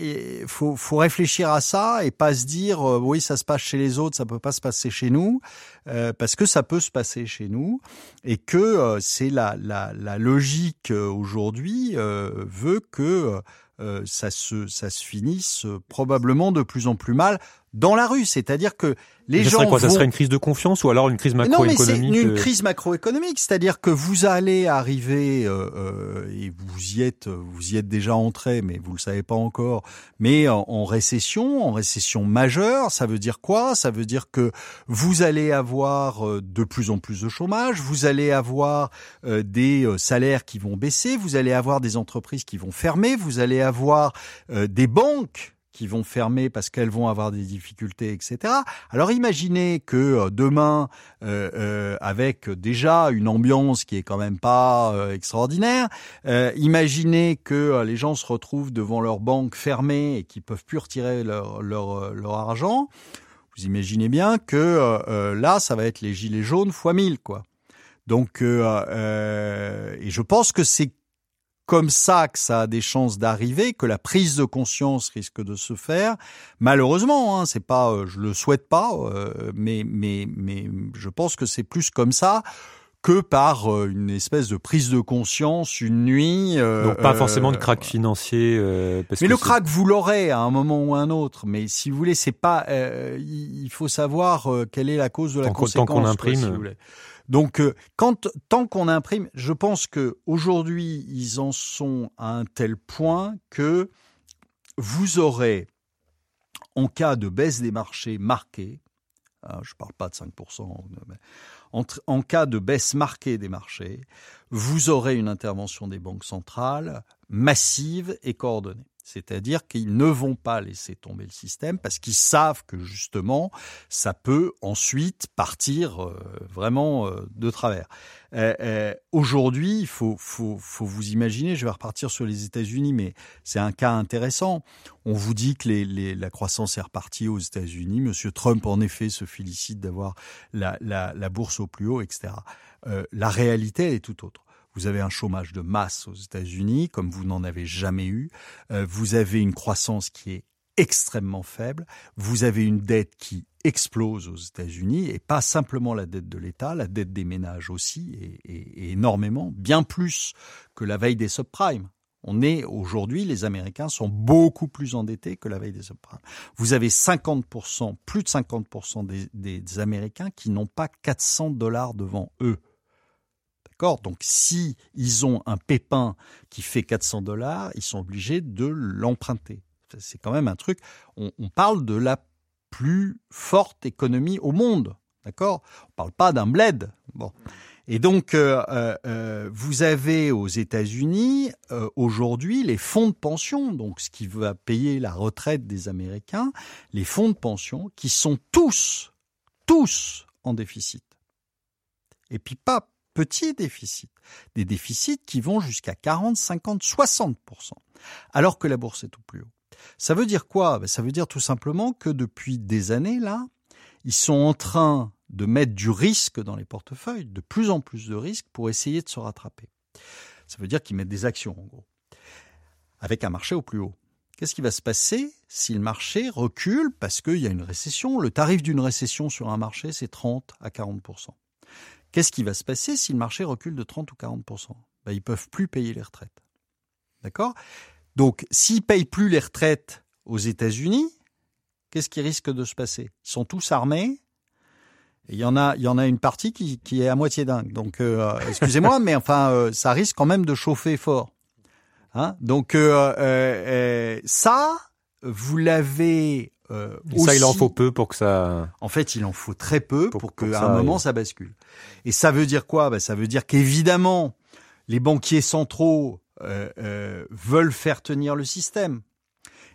faut faut réfléchir à ça et pas se dire oui ça se passe chez les autres, ça peut pas se passer chez nous, parce que ça peut se passer chez nous et que c'est la la la logique aujourd'hui veut que euh, ça se ça se finisse euh, probablement de plus en plus mal dans la rue. C'est-à-dire que les ça gens. Serait quoi, Ça serait une crise de confiance ou alors une crise macroéconomique Non, mais c'est une euh crise macroéconomique. C'est-à-dire que vous allez arriver euh, euh, et vous y êtes, vous y êtes déjà entré, mais vous le savez pas encore. Mais en, en, récession, en récession majeure, ça veut dire quoi? Ça veut dire que vous allez avoir euh, de plus en plus de chômage, vous allez avoir des salaires qui vont baisser, vous allez avoir des entreprises qui vont fermer, vous allez avoir des banques qui vont fermer parce qu'elles vont avoir des difficultés, etc. Alors imaginez que euh, demain, euh, euh, avec déjà une ambiance qui est quand même pas extraordinaire, imaginez que les gens se retrouvent devant leur banque fermée et qui peuvent plus retirer leur, leur, leur argent. Vous imaginez bien que là, ça va être les gilets jaunes fois mille, quoi. Donc, et je pense que c'est comme ça que ça a des chances d'arriver, que la prise de conscience risque de se faire. Malheureusement, hein, c'est pas, euh, je le souhaite pas, euh, mais mais mais je pense que c'est plus comme ça que par euh, une espèce de prise de conscience une nuit. Donc pas forcément de crack financier. mais le crack, vous l'aurez à un moment ou un autre. Mais si vous voulez, c'est pas. il faut savoir quelle est la cause de la conséquence. Tant qu'on imprime. Donc, euh, tant qu'on imprime, je pense que aujourd'hui ils en sont à un tel point que vous aurez, en cas de baisse des marchés marquée, hein, je ne parle pas de 5%, mais en cas de baisse marquée des marchés, vous aurez une intervention des banques centrales massive et coordonnée. C'est-à-dire qu'ils ne vont pas laisser tomber le système parce qu'ils savent que justement, ça peut ensuite partir euh, vraiment euh, de travers. Euh, Aujourd'hui, il faut, vous imaginer, je vais repartir sur les États-Unis, mais c'est un cas intéressant. On vous dit que la croissance est repartie aux États-Unis. Monsieur Trump, en effet, se félicite d'avoir la, la, la, bourse au plus haut, etc. la réalité est tout autre. Vous avez un chômage de masse aux États-Unis, comme vous n'en avez jamais eu. Euh, vous avez une croissance qui est extrêmement faible. Vous avez une dette qui explose aux États-Unis et pas simplement la dette de l'État, la dette des ménages aussi et, énormément, bien plus que la veille des subprimes. On est aujourd'hui, les Américains sont beaucoup plus endettés que la veille des subprimes. Vous avez 50%, plus de 50% des, des Américains qui n'ont pas 400 dollars devant eux. D'accord Donc si ils ont un pépin qui fait 400 dollars, ils sont obligés de l'emprunter. C'est quand même un truc. On, parle de la plus forte économie au monde. D'accord? On parle pas d'un bled. Bon. Et donc, euh, euh, euh, vous avez aux États-Unis aujourd'hui les fonds de pension, donc ce qui va payer la retraite des Américains, les fonds de pension qui sont tous, tous en déficit. Et puis pas petits déficits, des déficits qui vont jusqu'à 40, 50, 60% alors que la bourse est au plus haut. Ça veut dire quoi? Ben, Ça veut dire tout simplement que depuis des années là, ils sont en train de mettre du risque dans les portefeuilles, de plus en plus de risques pour essayer de se rattraper. Ça veut dire qu'ils mettent des actions, en gros, avec un marché au plus haut. Qu'est-ce qui va se passer si le marché recule? Parce qu'il y a une récession Le tarif d'une récession sur un marché, c'est 30 à 40 Qu'est-ce qui va se passer si le marché recule de 30 ou 40% ben, Ils peuvent plus payer les retraites. D'accord? Donc, s'ils payent plus les retraites aux États-Unis, qu'est-ce qui risque de se passer? Ils sont tous armés, il y en a, il y en a une partie qui, qui est à moitié dingue. Donc, euh, excusez-moi, mais enfin, euh, ça risque quand même de chauffer fort. Hein? Donc, euh, euh ça, vous l'avez aussi... Ça, il en faut peu pour que ça. En fait, il en faut très peu pour, qu'à un moment ça bascule. Et ça veut dire quoi? Ben, ça veut dire qu'évidemment, les banquiers centraux veulent faire tenir le système.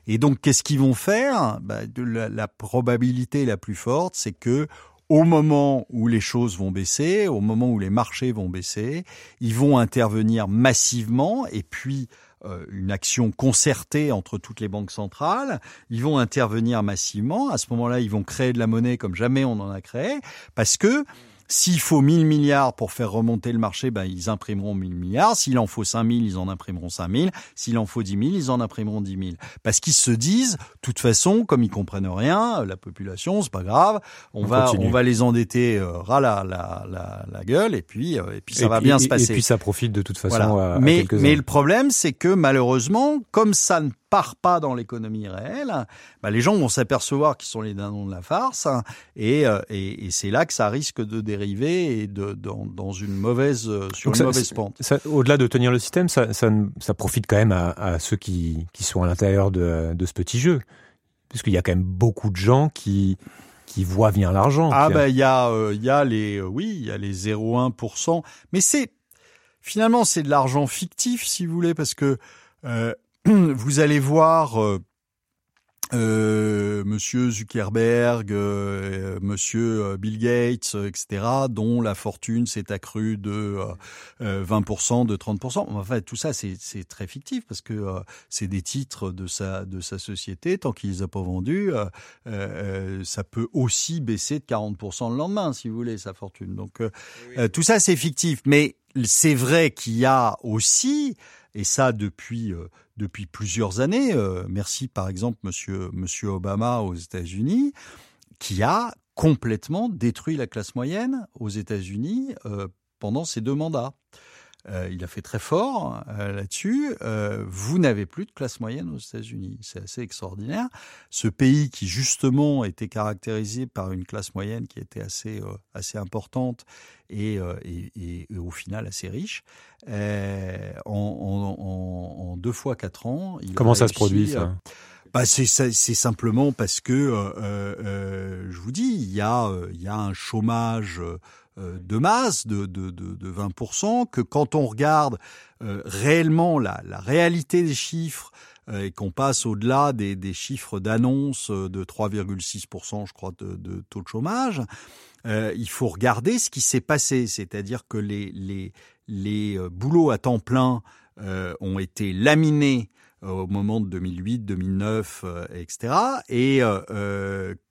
Et donc, qu'est-ce qu'ils vont faire? Ben, de la, la probabilité la plus forte, c'est que au moment où les choses vont baisser, au moment où les marchés vont baisser, ils vont intervenir massivement et puis euh, une action concertée entre toutes les banques centrales, ils vont intervenir massivement, à ce moment-là, ils vont créer de la monnaie comme jamais on en a créé, parce que s'il faut 1000 milliards pour faire remonter le marché, ben, ils imprimeront 1000 milliards. S'il en faut 5000, ils en imprimeront 5000. S'il en faut 10 000, ils en imprimeront 10 000. Parce qu'ils se disent, de toute façon, comme ils comprennent rien, la population, c'est pas grave, on, va, on va les endetter euh, ras la, la, la, la, gueule et puis, euh, et puis ça va bien se passer. Et puis ça profite de toute façon à, mais, mais le problème, c'est que malheureusement, comme ça ne part pas dans l'économie réelle, bah les gens vont s'apercevoir qu'ils sont les dindons de la farce, et, euh, et, et c'est là que ça risque de dériver et de, dans, dans une mauvaise euh, sur une mauvaise pente. Au-delà de tenir le système, ça, ça, ça profite quand même à, à, ceux qui, qui sont à l'intérieur de, de ce petit jeu, puisqu'il y a quand même beaucoup de gens qui qui voient venir l'argent. Ah ben il y a euh, il y a les oui il y a les 0,1%, mais c'est finalement c'est de l'argent fictif si vous voulez parce que euh, vous allez voir euh, euh, Monsieur Zuckerberg, euh, Monsieur Bill Gates, etc., dont la fortune s'est accrue de 20%, de 30%. En fait, tout ça, c'est très fictif parce que c'est des titres de sa de sa société. Tant qu'il les a pas vendus, ça peut aussi baisser de 40% le lendemain, si vous voulez, sa fortune. Donc tout ça, c'est fictif. Mais c'est vrai qu'il y a aussi et ça depuis euh, depuis plusieurs années. Euh, merci par exemple Monsieur Monsieur Obama aux États-Unis, qui a complètement détruit la classe moyenne aux États-Unis euh, pendant ses deux mandats. Euh, il a fait très fort euh, là-dessus. Euh, vous n'avez plus de classe moyenne aux États-Unis. C'est assez extraordinaire. Ce pays qui justement était caractérisé par une classe moyenne qui était assez assez importante et, et, et, au final assez riche, en, en, en, deux fois quatre ans. Il Comment ça se produit ça bah c'est simplement parce que euh, je vous dis il y a il y a un chômage de masse de, de, de, de 20%, que quand on regarde euh, réellement la, la, réalité des chiffres euh, et qu'on passe au-delà des, des, chiffres d'annonce de 3,6%, je crois, de, taux de chômage, il faut regarder ce qui s'est passé, c'est-à-dire que les, les, les boulots à temps plein ont été laminés au moment de 2008, 2009, etc., et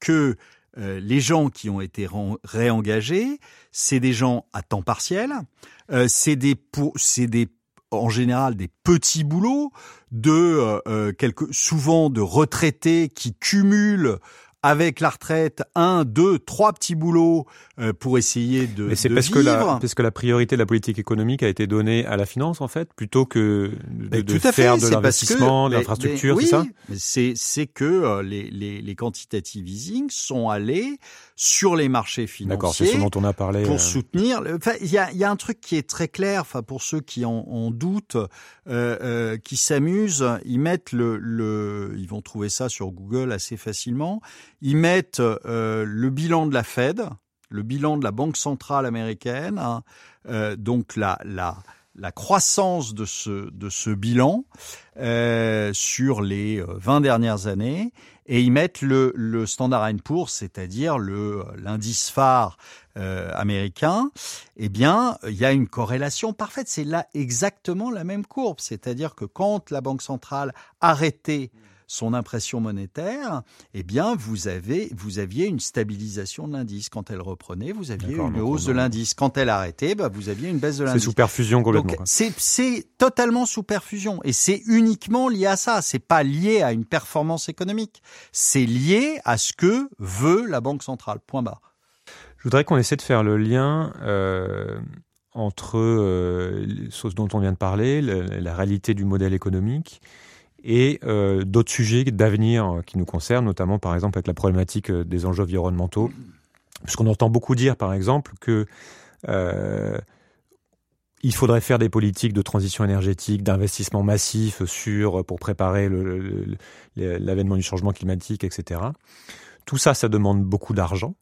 que euh, les gens qui ont été réengagés, c'est des gens à temps partiel, euh, c'est des c'est des en général des petits boulots de euh, quelques souvent de retraités qui cumulent avec la retraite, un, deux, trois petits boulots euh, pour essayer de, Mais c'est de parce vivre. que la parce que la priorité de la politique économique a été donnée à la finance en fait, plutôt que de, Mais de tout fait, faire de l'investissement, de l'infrastructure, mais c'est ça? oui, c'est que euh, les, les, les quantitative easing sont allés sur les marchés D'accord, c'est ce financiers dont on a parlé. pour euh, soutenir. Enfin, il y a, y a un truc qui est très clair. Enfin, pour ceux qui en, en doutent, euh, euh, qui s'amusent, ils mettent le, le, ils vont trouver ça sur Google assez facilement. Ils mettent euh, le bilan de la Fed, le bilan de la Banque centrale américaine, hein, euh, donc la, la, la croissance de ce, de ce bilan euh, sur les euh, 20 dernières années, et ils mettent le, le Standard Poor's, c'est-à-dire le l'indice phare euh, américain, eh bien, il y a une corrélation parfaite. C'est là exactement la même courbe. C'est-à-dire que quand la Banque centrale arrêtait son impression monétaire, eh bien, vous avez, vous aviez une stabilisation de l'indice. Quand elle reprenait, vous aviez une hausse de l'indice. Quand elle arrêtait, bah, vous aviez une baisse de C'est l'indice. sous perfusion complètement. C'est c'est totalement sous perfusion et c'est uniquement lié à ça. C'est pas lié à une performance économique. C'est lié à ce que veut la banque centrale. Point barre. Je voudrais qu'on essaie de faire le lien euh, entre euh, ce dont on vient de parler, la, la réalité du modèle économique, et euh, d'autres sujets d'avenir qui nous concernent, notamment par exemple avec la problématique euh, des enjeux environnementaux. Puisqu'on entend beaucoup dire, par exemple, que euh, il faudrait faire des politiques de transition énergétique, d'investissement massif sur pour préparer l'avènement du changement climatique, etc. Tout ça, ça demande beaucoup d'argent.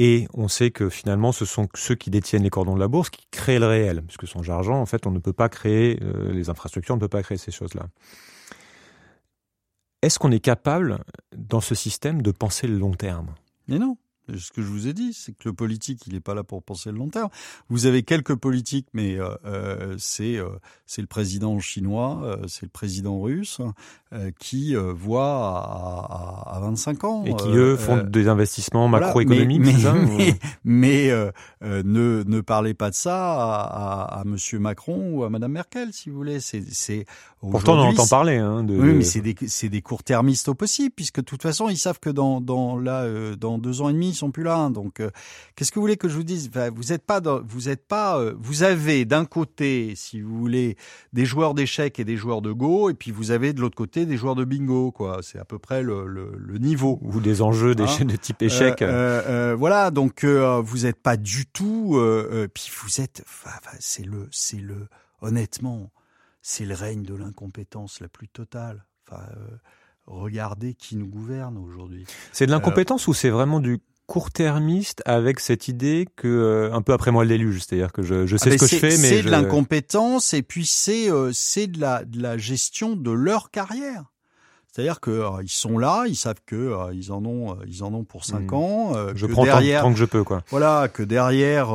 Et on sait que finalement, ce sont ceux qui détiennent les cordons de la bourse qui créent le réel, puisque sans argent, en fait, on ne peut pas créer euh, les infrastructures, on ne peut pas créer ces choses-là. Est-ce qu'on est capable, dans ce système, de penser le long terme? Mais non. Ce que je vous ai dit, c'est que le politique, il n'est pas là pour penser le long terme. Vous avez quelques politiques, mais euh, euh, c'est euh, c'est le président chinois, euh, c'est le président russe qui voient à, à, à 25 ans. Et qui, eux, font des investissements Voilà, macroéconomiques, mais, ne, ne parlez pas de ça à, à, à Monsieur Macron ou à Madame Merkel, si vous voulez. C'est, c'est Pourtant, on entend parler. Hein, de, Oui, mais c'est des, c'est des court-termistes au possible, puisque de toute façon, ils savent que dans, dans, là, dans deux ans et demi, sont plus là. hein. donc, euh, qu'est-ce que vous voulez que je vous dise? Enfin, Vous êtes pas, dans- vous êtes pas, euh, vous avez d'un côté, si vous voulez, des joueurs d'échecs et des joueurs de go, et puis vous avez de l'autre côté des joueurs de bingo, quoi. C'est à peu près le, le, le niveau. ou des enjeux des Hein de type échec. Euh, voilà, donc vous n'êtes pas du tout. Puis vous êtes. enfin, c'est le, c'est le. Honnêtement, c'est le règne de l'incompétence la plus totale. Enfin, euh, regardez qui nous gouverne aujourd'hui. c'est de l'incompétence ou c'est vraiment du court-termiste avec cette idée que euh, un peu après moi le déluge, c'est-à-dire que je, je sais Ah, ce que je fais, mais c'est je... de l'incompétence et puis c'est euh, c'est de la de la gestion de leur carrière. C'est-à-dire que euh, ils sont là, ils savent que euh, ils en ont, euh, ils en ont pour cinq Hmm. ans. je que prends tant, derrière, tant que je peux, quoi. Voilà, que derrière,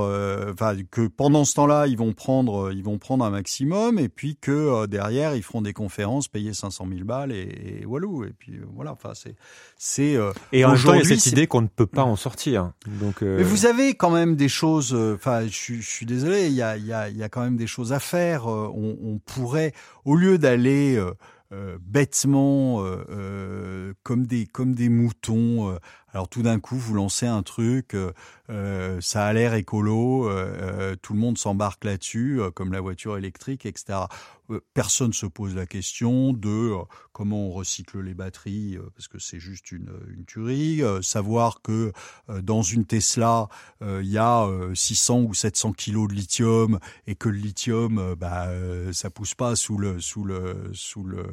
que pendant ce temps-là, ils vont prendre, ils vont prendre un maximum, et puis que derrière, ils feront des conférences, payer 500 000 balles et, et walou. Et puis voilà, enfin c'est, c'est. Et en même temps, il y a cette idée qu'on ne peut pas en sortir. Donc, Mais vous avez quand même des choses. Enfin, je, suis- je suis désolé, il y a, il y a, il y a quand même des choses à faire. On, on pourrait, au lieu d'aller bêtement euh, euh, comme des comme des moutons. Alors tout d'un coup, vous lancez un truc, euh, euh, ça a l'air écolo, euh, euh, tout le monde s'embarque là-dessus, comme la voiture électrique, etc. Personne se pose la question de comment on recycle les batteries, parce que c'est juste une, une tuerie. Savoir que dans une Tesla, il y a euh, 600 ou 700 kilos de lithium et que le lithium, bah, ça pousse pas sous le sous le sous le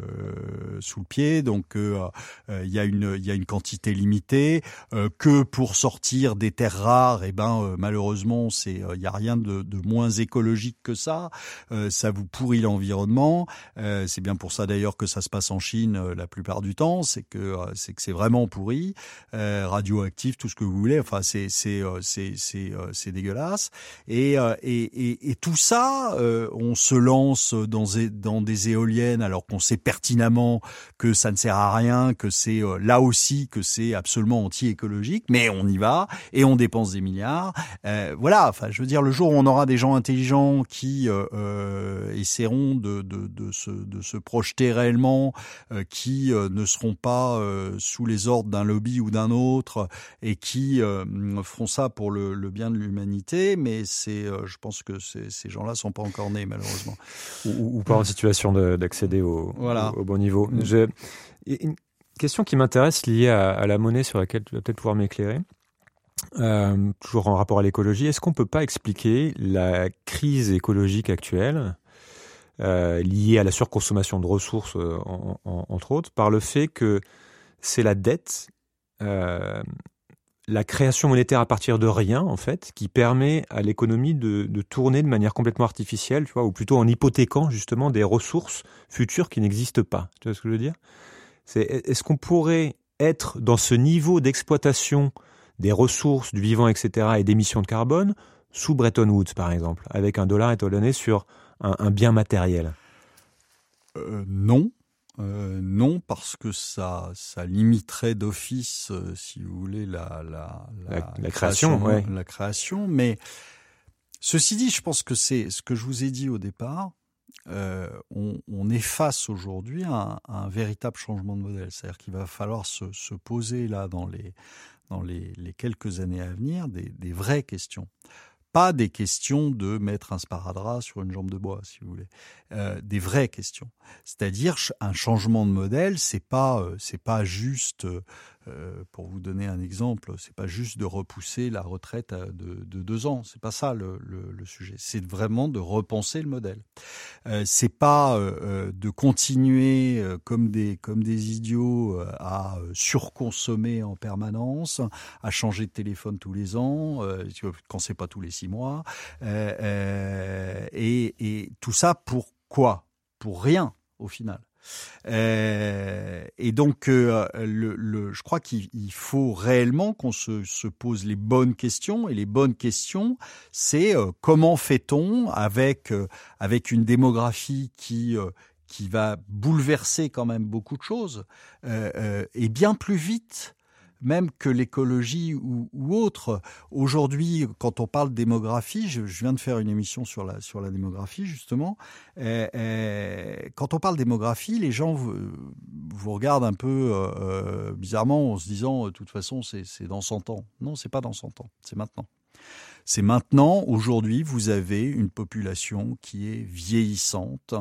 sous le pied, donc il y a une il y a une quantité limitée. Euh, que pour sortir des terres rares, et ben euh, malheureusement c'est il y a rien de, de moins écologique que ça. Euh, ça vous pourrit l'environnement. Euh, c'est bien pour ça d'ailleurs que ça se passe en Chine euh, la plupart du temps. C'est que euh, c'est que c'est vraiment pourri, euh, radioactif, tout ce que vous voulez. Enfin c'est c'est euh, c'est c'est euh, dégueulasse. Et, euh, et et et tout ça, euh, on se lance dans dans des éoliennes alors qu'on sait pertinemment que ça ne sert à rien, que c'est euh, là aussi que c'est absolument anti-écologique, mais on y va et on dépense des milliards. Euh, voilà, enfin, je veux dire, le jour où on aura des gens intelligents qui euh, euh essaieront de, de, de, se, de se projeter réellement, euh, qui ne seront pas sous les ordres d'un lobby ou d'un autre et qui feront ça pour le, le bien de l'humanité, mais c'est, je pense que ces gens-là sont pas encore nés malheureusement. Ou, ou pas en situation d'accéder au, voilà. au, bon niveau. Mm. Je, une question qui m'intéresse liée à, la monnaie sur laquelle tu vas peut-être pouvoir m'éclairer. Euh, toujours en rapport à l'écologie, est-ce qu'on peut pas expliquer la crise écologique actuelle euh, liée à la surconsommation de ressources, euh, en, en, entre autres, par le fait que c'est la dette, la création monétaire à partir de rien, en fait, qui permet à l'économie de, de, tourner de manière complètement artificielle, tu vois, ou plutôt en hypothéquant justement des ressources futures qui n'existent pas. Tu vois ce que je veux dire? C'est est-ce qu'on pourrait être dans ce niveau d'exploitation des ressources, du vivant, etc., et d'émissions de carbone sous Bretton Woods, par exemple, avec un dollar étalonné sur un, un bien matériel? Euh, Non. Euh, non, parce que ça, ça limiterait d'office, euh, si vous voulez, la, la, la, la création, ouais. la création. Mais ceci dit, je pense que c'est ce que je vous ai dit au départ. Euh, on, on, est face aujourd'hui à, un véritable changement de modèle. C'est-à-dire qu'il va falloir se, se, poser là dans les, dans les, quelques années à venir des, des, vraies questions. Pas des questions de mettre un sparadrap sur une jambe de bois, si vous voulez. Euh, des vraies questions. C'est-à-dire un changement de modèle, c'est pas euh, c'est pas juste euh, euh, pour vous donner un exemple, c'est pas juste de repousser la retraite de, de deux ans. C'est pas ça le, le, le sujet. C'est vraiment de repenser le modèle. Euh, c'est pas euh, de continuer euh, comme des comme des idiots euh, à surconsommer en permanence, à changer de téléphone tous les ans, quand c'est pas tous les six mois, et, et tout ça pour quoi? Pour rien au final. Euh, et donc, euh, je crois qu'il faut réellement qu'on se, se, pose les bonnes questions. Et les bonnes questions, c'est euh, comment fait-on avec avec une démographie qui va bouleverser quand même beaucoup de choses et bien plus vite même que l'écologie ou, autre. Aujourd'hui, quand on parle démographie, je, viens de faire une émission sur la, sur la démographie, justement. Et, et, quand on parle démographie, les gens vous, regardent un peu euh, bizarrement en se disant, de toute façon, c'est dans 100 ans. Non, c'est pas dans 100 ans, c'est maintenant. C'est maintenant, aujourd'hui, vous avez une population qui est vieillissante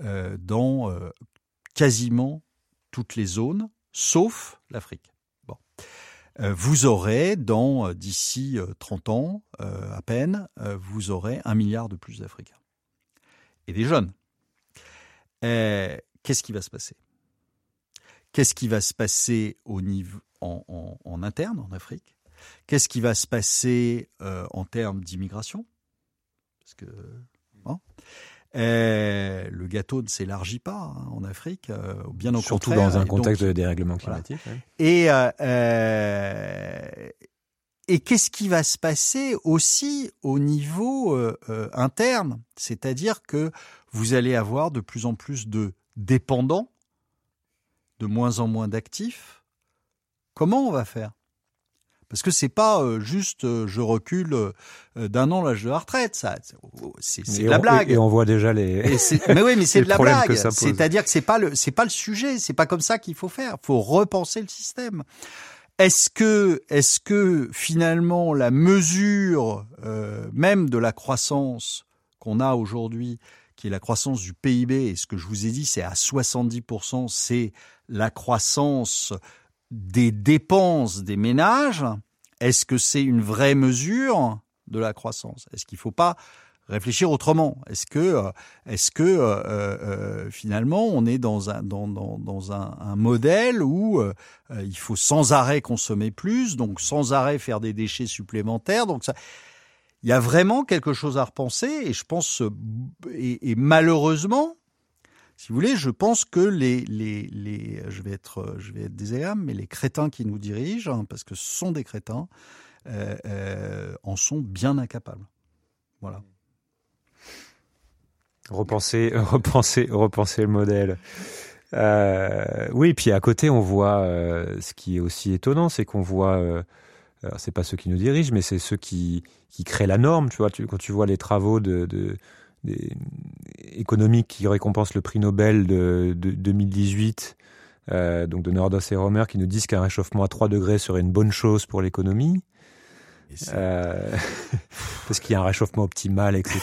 euh, dans euh, quasiment toutes les zones, sauf l'Afrique. Euh, vous aurez, dans euh, d'ici 30 euh, ans à peine, vous aurez un milliard de plus d'Africains. Et des jeunes. Qu'est-ce qui va se passer? Qu'est-ce qui va se passer au niveau, en, interne en Afrique? Qu'est-ce qui va se passer en termes d'immigration? Parce que bon, euh, le gâteau ne s'élargit pas hein, en Afrique, euh, bien au Surtout contraire. dans un contexte donc, de dérèglement climatique. Voilà. Ouais. Et, euh, euh, et qu'est-ce qui va se passer aussi au niveau interne? C'est-à-dire que vous allez avoir de plus en plus de dépendants, de moins en moins d'actifs. Comment on va faire? Parce que c'est pas euh, juste euh, je recule euh, d'un an l'âge de la retraite, ça, c'est de la on, blague. Et on voit déjà les. mais oui, mais c'est de la blague. C'est-à-dire que c'est pas le, c'est pas le sujet. C'est pas comme ça qu'il faut faire. Faut repenser le système. Est-ce que, est-ce que finalement la mesure euh, même de la croissance qu'on a aujourd'hui, qui est la croissance du PIB, et ce que je vous ai dit, c'est à 70%, c'est la croissance des dépenses des ménages, est-ce que c'est une vraie mesure de la croissance? Est-ce qu'il ne faut pas réfléchir autrement? Est-ce que, euh, est-ce que euh, euh, finalement on est dans un, dans, dans, dans un, un modèle où euh, il faut sans arrêt consommer plus, donc sans arrêt faire des déchets supplémentaires? Donc ça, il y a vraiment quelque chose à repenser et je pense et, et malheureusement si vous voulez, je pense que les, les, les je vais être, je vais être désagréable, mais les crétins qui nous dirigent, hein, parce que ce sont des crétins, euh, euh, en sont bien incapables. Voilà. Repenser, repenser, repenser le modèle. Euh, oui, puis à côté, on voit euh, ce qui est aussi étonnant, c'est qu'on voit, alors c'est pas ceux qui nous dirigent, mais c'est ceux qui, qui créent la norme. Tu vois, quand tu vois les travaux de des, économiques qui récompensent le prix Nobel de, de 2018, euh, donc de Nordos et Romer, qui nous disent qu'un réchauffement à 3 degrés serait une bonne chose pour l'économie. Euh, parce qu'il y a un réchauffement optimal, etc.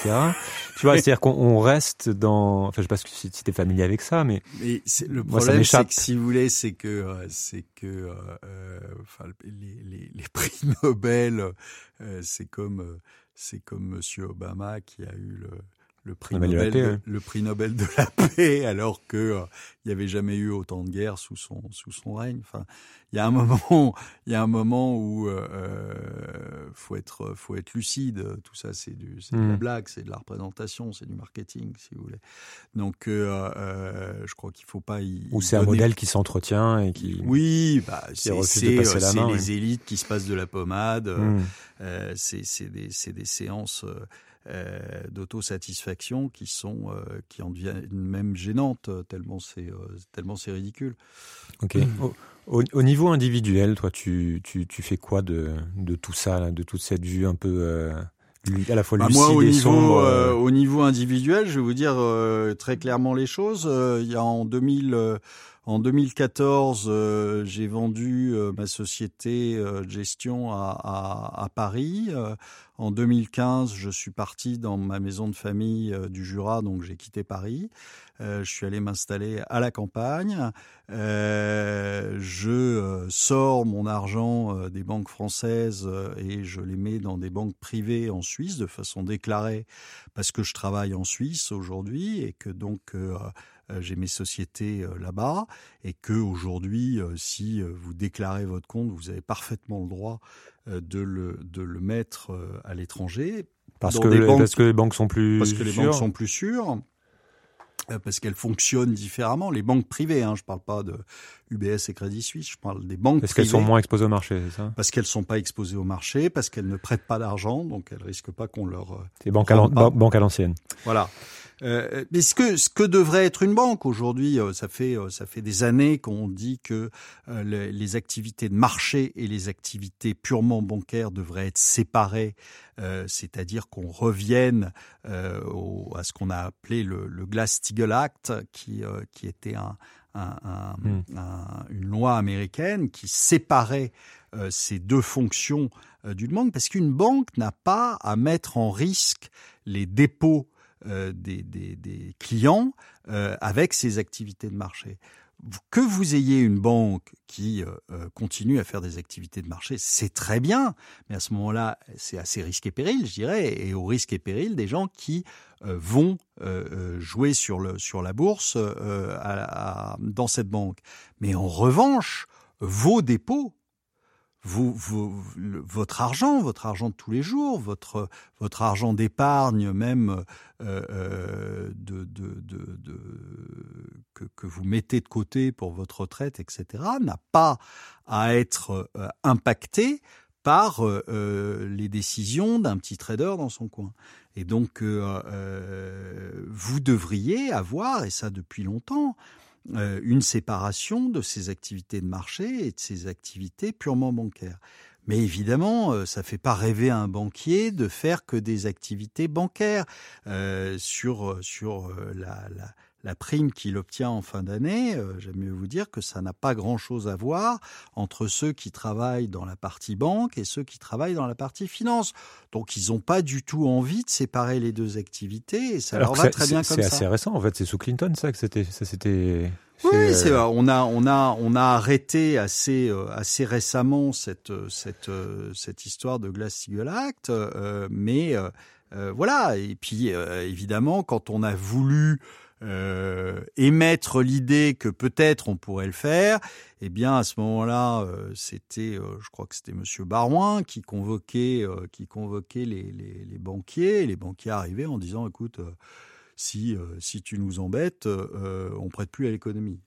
tu vois, c'est-à-dire qu'on reste dans. Enfin, je sais pas si tu es familier avec ça, mais. mais le problème, c'est que si vous voulez, c'est que euh, c'est que euh, euh, enfin, les, les, les, prix Nobel, euh, c'est comme c'est comme Monsieur Obama qui a eu le le prix, Nobel de, le prix Nobel de la paix, alors que euh, il n'y avait jamais eu autant de guerres sous son sous son règne. Enfin, il y a un moment, il y a un moment où euh, euh, faut être faut être lucide. Tout ça, c'est du c'est de la hmm. blague, c'est de la représentation, c'est du marketing, si vous voulez. Donc, euh, euh je crois qu'il faut pas y. Ou c'est un modèle qui s'entretient et qui. Oui, bah, c'est les élites qui se passent de la pommade. Hmm. c'est c'est des c'est des séances euh, d'autosatisfaction qui sont euh, qui en deviennent même gênantes euh, tellement c'est tellement c'est ridicule. Ok. Au, niveau individuel, toi, tu, tu, tu fais quoi de, de tout ça, de toute cette vue un peu à la fois bah, lucide moi, au et niveau, sombre Au niveau individuel, je vais vous dire très clairement les choses. il y a en 2000 en 2014, euh, j'ai vendu euh, ma société euh, de gestion à, à, Paris. en 2015, je suis parti dans ma maison de famille du Jura, donc j'ai quitté Paris. je suis allé m'installer à la campagne. je sors mon argent des banques françaises et je les mets dans des banques privées en Suisse de façon déclarée parce que je travaille en Suisse aujourd'hui et que donc j'ai mes sociétés euh, là-bas, et que aujourd'hui, euh, si vous déclarez votre compte, vous avez parfaitement le droit de le, de le mettre à l'étranger. Parce que, les, banques, parce que les banques sont plus Parce que les banques sont plus sûres parce qu'elles fonctionnent différemment. Les banques privées, hein, je parle pas de UBS et Crédit Suisse, je parle des banques Parce qu'elles sont moins exposées au marché, c'est ça? Parce qu'elles sont pas exposées au marché, parce qu'elles ne prêtent pas d'argent, donc elles risquent pas qu'on leur. C'est banques à l'ancienne. Voilà. Euh, mais ce que ce que devrait être une banque aujourd'hui, euh, ça fait euh, ça fait des années qu'on dit que les, les, activités de marché et les activités purement bancaires devraient être séparées, c'est-à-dire qu'on revienne au, à ce qu'on a appelé le, le Glass-Steagall Act, qui qui était un, un, un, hmm. une loi américaine qui séparait ces deux fonctions d'une banque, parce qu'une banque n'a pas à mettre en risque les dépôts euh, des, des, des, clients euh, avec ces activités de marché. Que vous ayez une banque qui euh, continue à faire des activités de marché, c'est très bien, mais à ce moment-là, c'est assez risque et péril, je dirais, et au risque et péril des gens qui vont jouer sur, le, sur la bourse dans cette banque. Mais en revanche, vos dépôts votre argent, votre argent de tous les jours, votre, votre argent d'épargne même euh, euh que, que, vous mettez de côté pour votre retraite, etc., n'a pas à être euh, impacté par les décisions d'un petit trader dans son coin. Et donc, vous devriez avoir, et ça depuis longtemps, euh, une séparation de ces activités de marché et de ces activités purement bancaires. Mais évidemment, euh, ça fait pas rêver un banquier de faire que des activités bancaires euh, sur la la prime qu'il obtient en fin d'année, euh, j'aime mieux vous dire que ça n'a pas grand-chose à voir entre ceux qui travaillent dans la partie banque et ceux qui travaillent dans la partie finance. Donc ils n'ont pas du tout envie de séparer les deux activités et ça leur va très bien comme ça. C'est assez récent en fait, c'est sous Clinton ça que c'était ça c'était oui, c'est euh, on a on a on a arrêté assez euh, assez récemment cette cette cette histoire de Glass-Steagall Act, mais voilà. Et puis évidemment, quand on a voulu euh, émettre l'idée que peut-être on pourrait le faire, eh bien à ce moment-là, euh, c'était, euh, je crois que c'était Monsieur Barouin qui convoquait, euh, qui convoquait les, les, les, banquiers. Et les banquiers arrivaient en disant, écoute, si si tu nous embêtes, on prête plus à l'économie.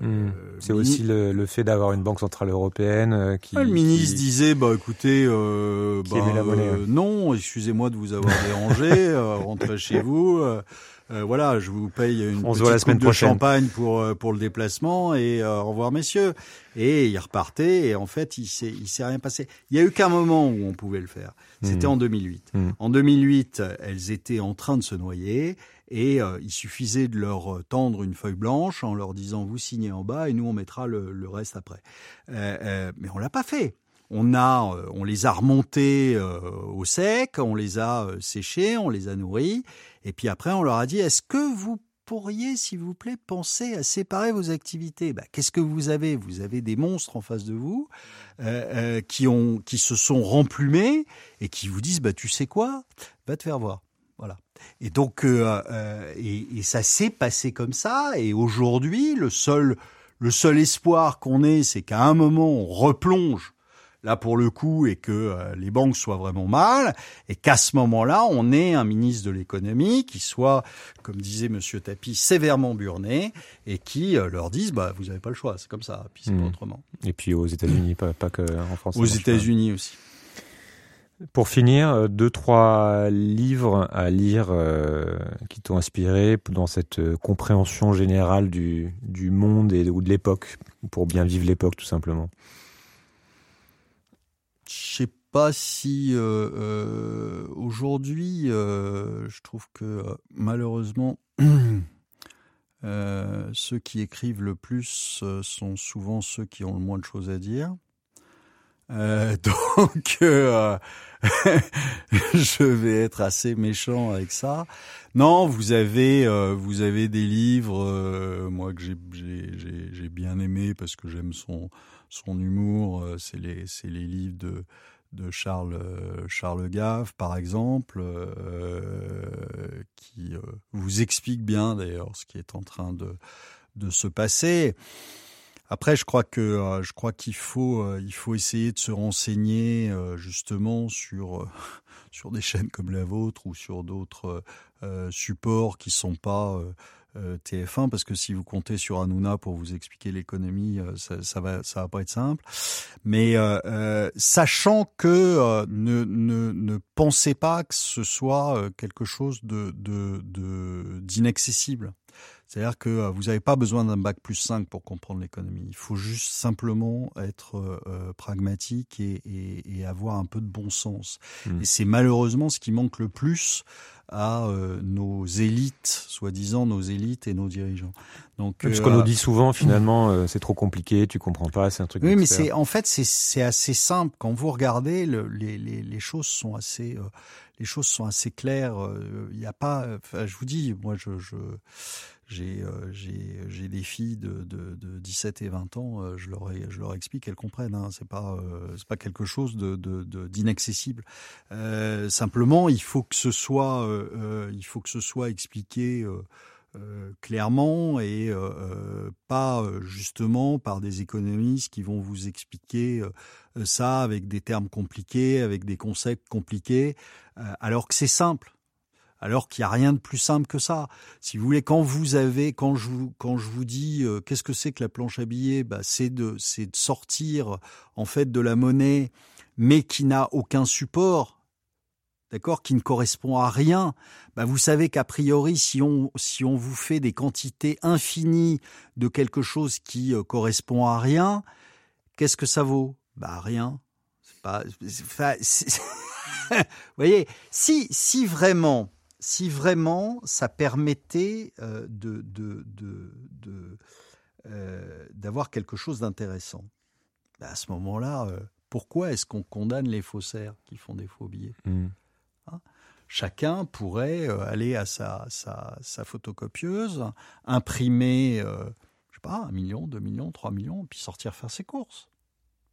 Hmm. C'est aussi le, le fait d'avoir une banque centrale européenne qui. le ministre disait, bah écoutez, bah, non, excusez-moi de vous avoir dérangé, rentrez chez vous. Euh, voilà, je vous paye une On se petite voit la semaine coupe de champagne pour euh, pour le déplacement et euh, au revoir messieurs. Et il repartait et en fait il s'est il s'est rien passé. Il y a eu qu'un moment où on pouvait le faire. C'était Mhm. en 2008. Mhm. En 2008, elles étaient en train de se noyer et euh, il suffisait de leur tendre une feuille blanche en leur disant vous signez en bas et nous on mettra le, le reste après. Euh, euh, mais on l'a pas fait. Euh, on les a remontés euh, au sec, on les a euh, séchés, on les a nourris, et puis après on leur a dit est-ce que vous pourriez, s'il vous plaît, penser à séparer vos activités? Bah, Qu'est-ce que vous avez? Vous avez des monstres en face de vous qui se sont remplumés et qui vous disent bah tu sais quoi? Va te faire voir. Voilà. Et donc, et, et ça s'est passé comme ça. Et aujourd'hui, le seul, le seul espoir qu'on ait, c'est qu'à un moment, on replonge là pour le coup et que euh, les banques soient vraiment mal et qu'à ce moment-là, on ait un ministre de l'économie qui soit, comme disait Monsieur Tapi, sévèrement burné et qui euh, leur dise bah vous avez pas le choix, c'est comme ça, puis c'est pas autrement. Et puis aux États-Unis, pas, pas que en France. Aux. États-Unis aussi. Pour finir, euh, deux trois livres à lire euh, qui t'ont inspiré dans cette euh, compréhension générale du du monde et ou de l'époque pour bien vivre l'époque tout simplement. Si euh, euh, aujourd'hui, euh, je trouve que malheureusement, ceux qui écrivent le plus sont souvent ceux qui ont le moins de choses à dire. Donc, je vais être assez méchant avec ça. Non, vous avez, vous avez des livres, moi que j'ai, bien aimé parce que j'aime son, son humour. c'est les, c'est les livres de, de Charles, euh, Charles Gave, par exemple, euh, qui euh, vous explique bien d'ailleurs ce qui est en train de, de se passer. Après, je crois que je crois qu'il faut il faut essayer de se renseigner justement sur sur des chaînes comme la vôtre ou sur d'autres supports qui sont pas TF1 parce que si vous comptez sur Hanouna pour vous expliquer l'économie, euh, ça, ça va ça va pas être simple. Mais euh, euh, sachant que euh, ne, ne ne pensez pas que ce soit euh, quelque chose de de de- d'inaccessible. C'est-à-dire que euh, vous n'avez pas besoin d'un bac plus 5 pour comprendre l'économie. Il faut juste simplement être euh, euh, pragmatique et, et, et avoir un peu de bon sens. Mm. Et c'est malheureusement ce qui manque le plus à euh, nos élites, soi-disant nos élites et nos dirigeants. Donc, Parce euh, qu'on nous dit souvent finalement euh, c'est trop compliqué, tu comprends pas, c'est un truc. oui, mais c'est en fait c'est assez simple quand vous regardez le, les, les les choses sont assez euh, les choses sont assez claires. Il n'y a pas. Enfin, je vous dis, moi je je j'ai euh, j'ai des filles de, de de 17 et 20 ans. euh, je leur ai- je leur explique qu'elles comprennent. Hein, c'est pas euh, c'est pas quelque chose de d'inaccessible. Simplement, il faut que ce soit euh, il faut que ce soit expliqué. euh, euh, clairement et pas justement par des économistes qui vont vous expliquer ça avec des termes compliqués, avec des concepts compliqués, alors que c'est simple. Alors qu'il n'y a rien de plus simple que ça. Si vous voulez, quand vous avez, quand je vous, quand je vous dis, qu'est-ce que c'est que la planche à billets, bah, c'est de, c'est de sortir en fait de la monnaie, mais qui n'a aucun support, d'accord, qui ne correspond à rien. Bah, vous savez qu'a priori, si on, si on vous fait des quantités infinies de quelque chose qui euh, correspond à rien, qu'est-ce que ça vaut? Bah rien. C'est pas. vous voyez, si si vraiment, si vraiment ça permettait euh, de de de de, euh, d'avoir quelque chose d'intéressant, bah, à ce moment-là, pourquoi est-ce qu'on condamne les faussaires qui font des faux billets? Mm. Chacun pourrait euh, aller à sa, sa, sa photocopieuse, imprimer, euh, je sais pas, un million, deux millions, trois millions, puis sortir faire ses courses.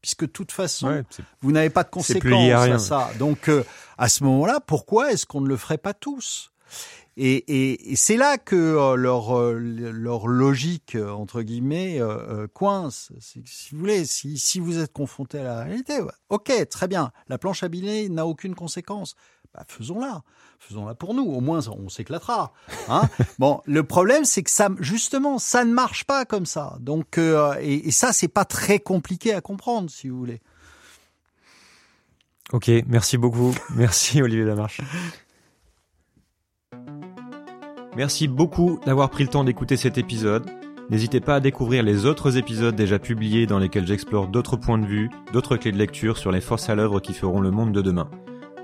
Puisque de toute façon, Ouais, vous n'avez pas de conséquences à à ça. Donc, euh, à ce moment-là, pourquoi est-ce qu'on ne le ferait pas tous? Et, et, et c'est là que euh, leur, euh, leur logique, euh, entre guillemets, coince. Si vous voulez, si, si vous êtes confronté à la réalité, ouais, ok, très bien, la planche à billets n'a aucune conséquence. Bah, faisons-la, faisons-la pour nous. Au moins, on s'éclatera. Hein bon, le problème, c'est que ça, justement, ça ne marche pas comme ça. Donc, euh, et, et ça, c'est pas très compliqué à comprendre, si vous voulez. Ok, merci beaucoup. Merci Olivier Lamarche. Merci beaucoup d'avoir pris le temps d'écouter cet épisode. N'hésitez pas à découvrir les autres épisodes déjà publiés dans lesquels j'explore d'autres points de vue, d'autres clés de lecture sur les forces à l'œuvre qui feront le monde de demain.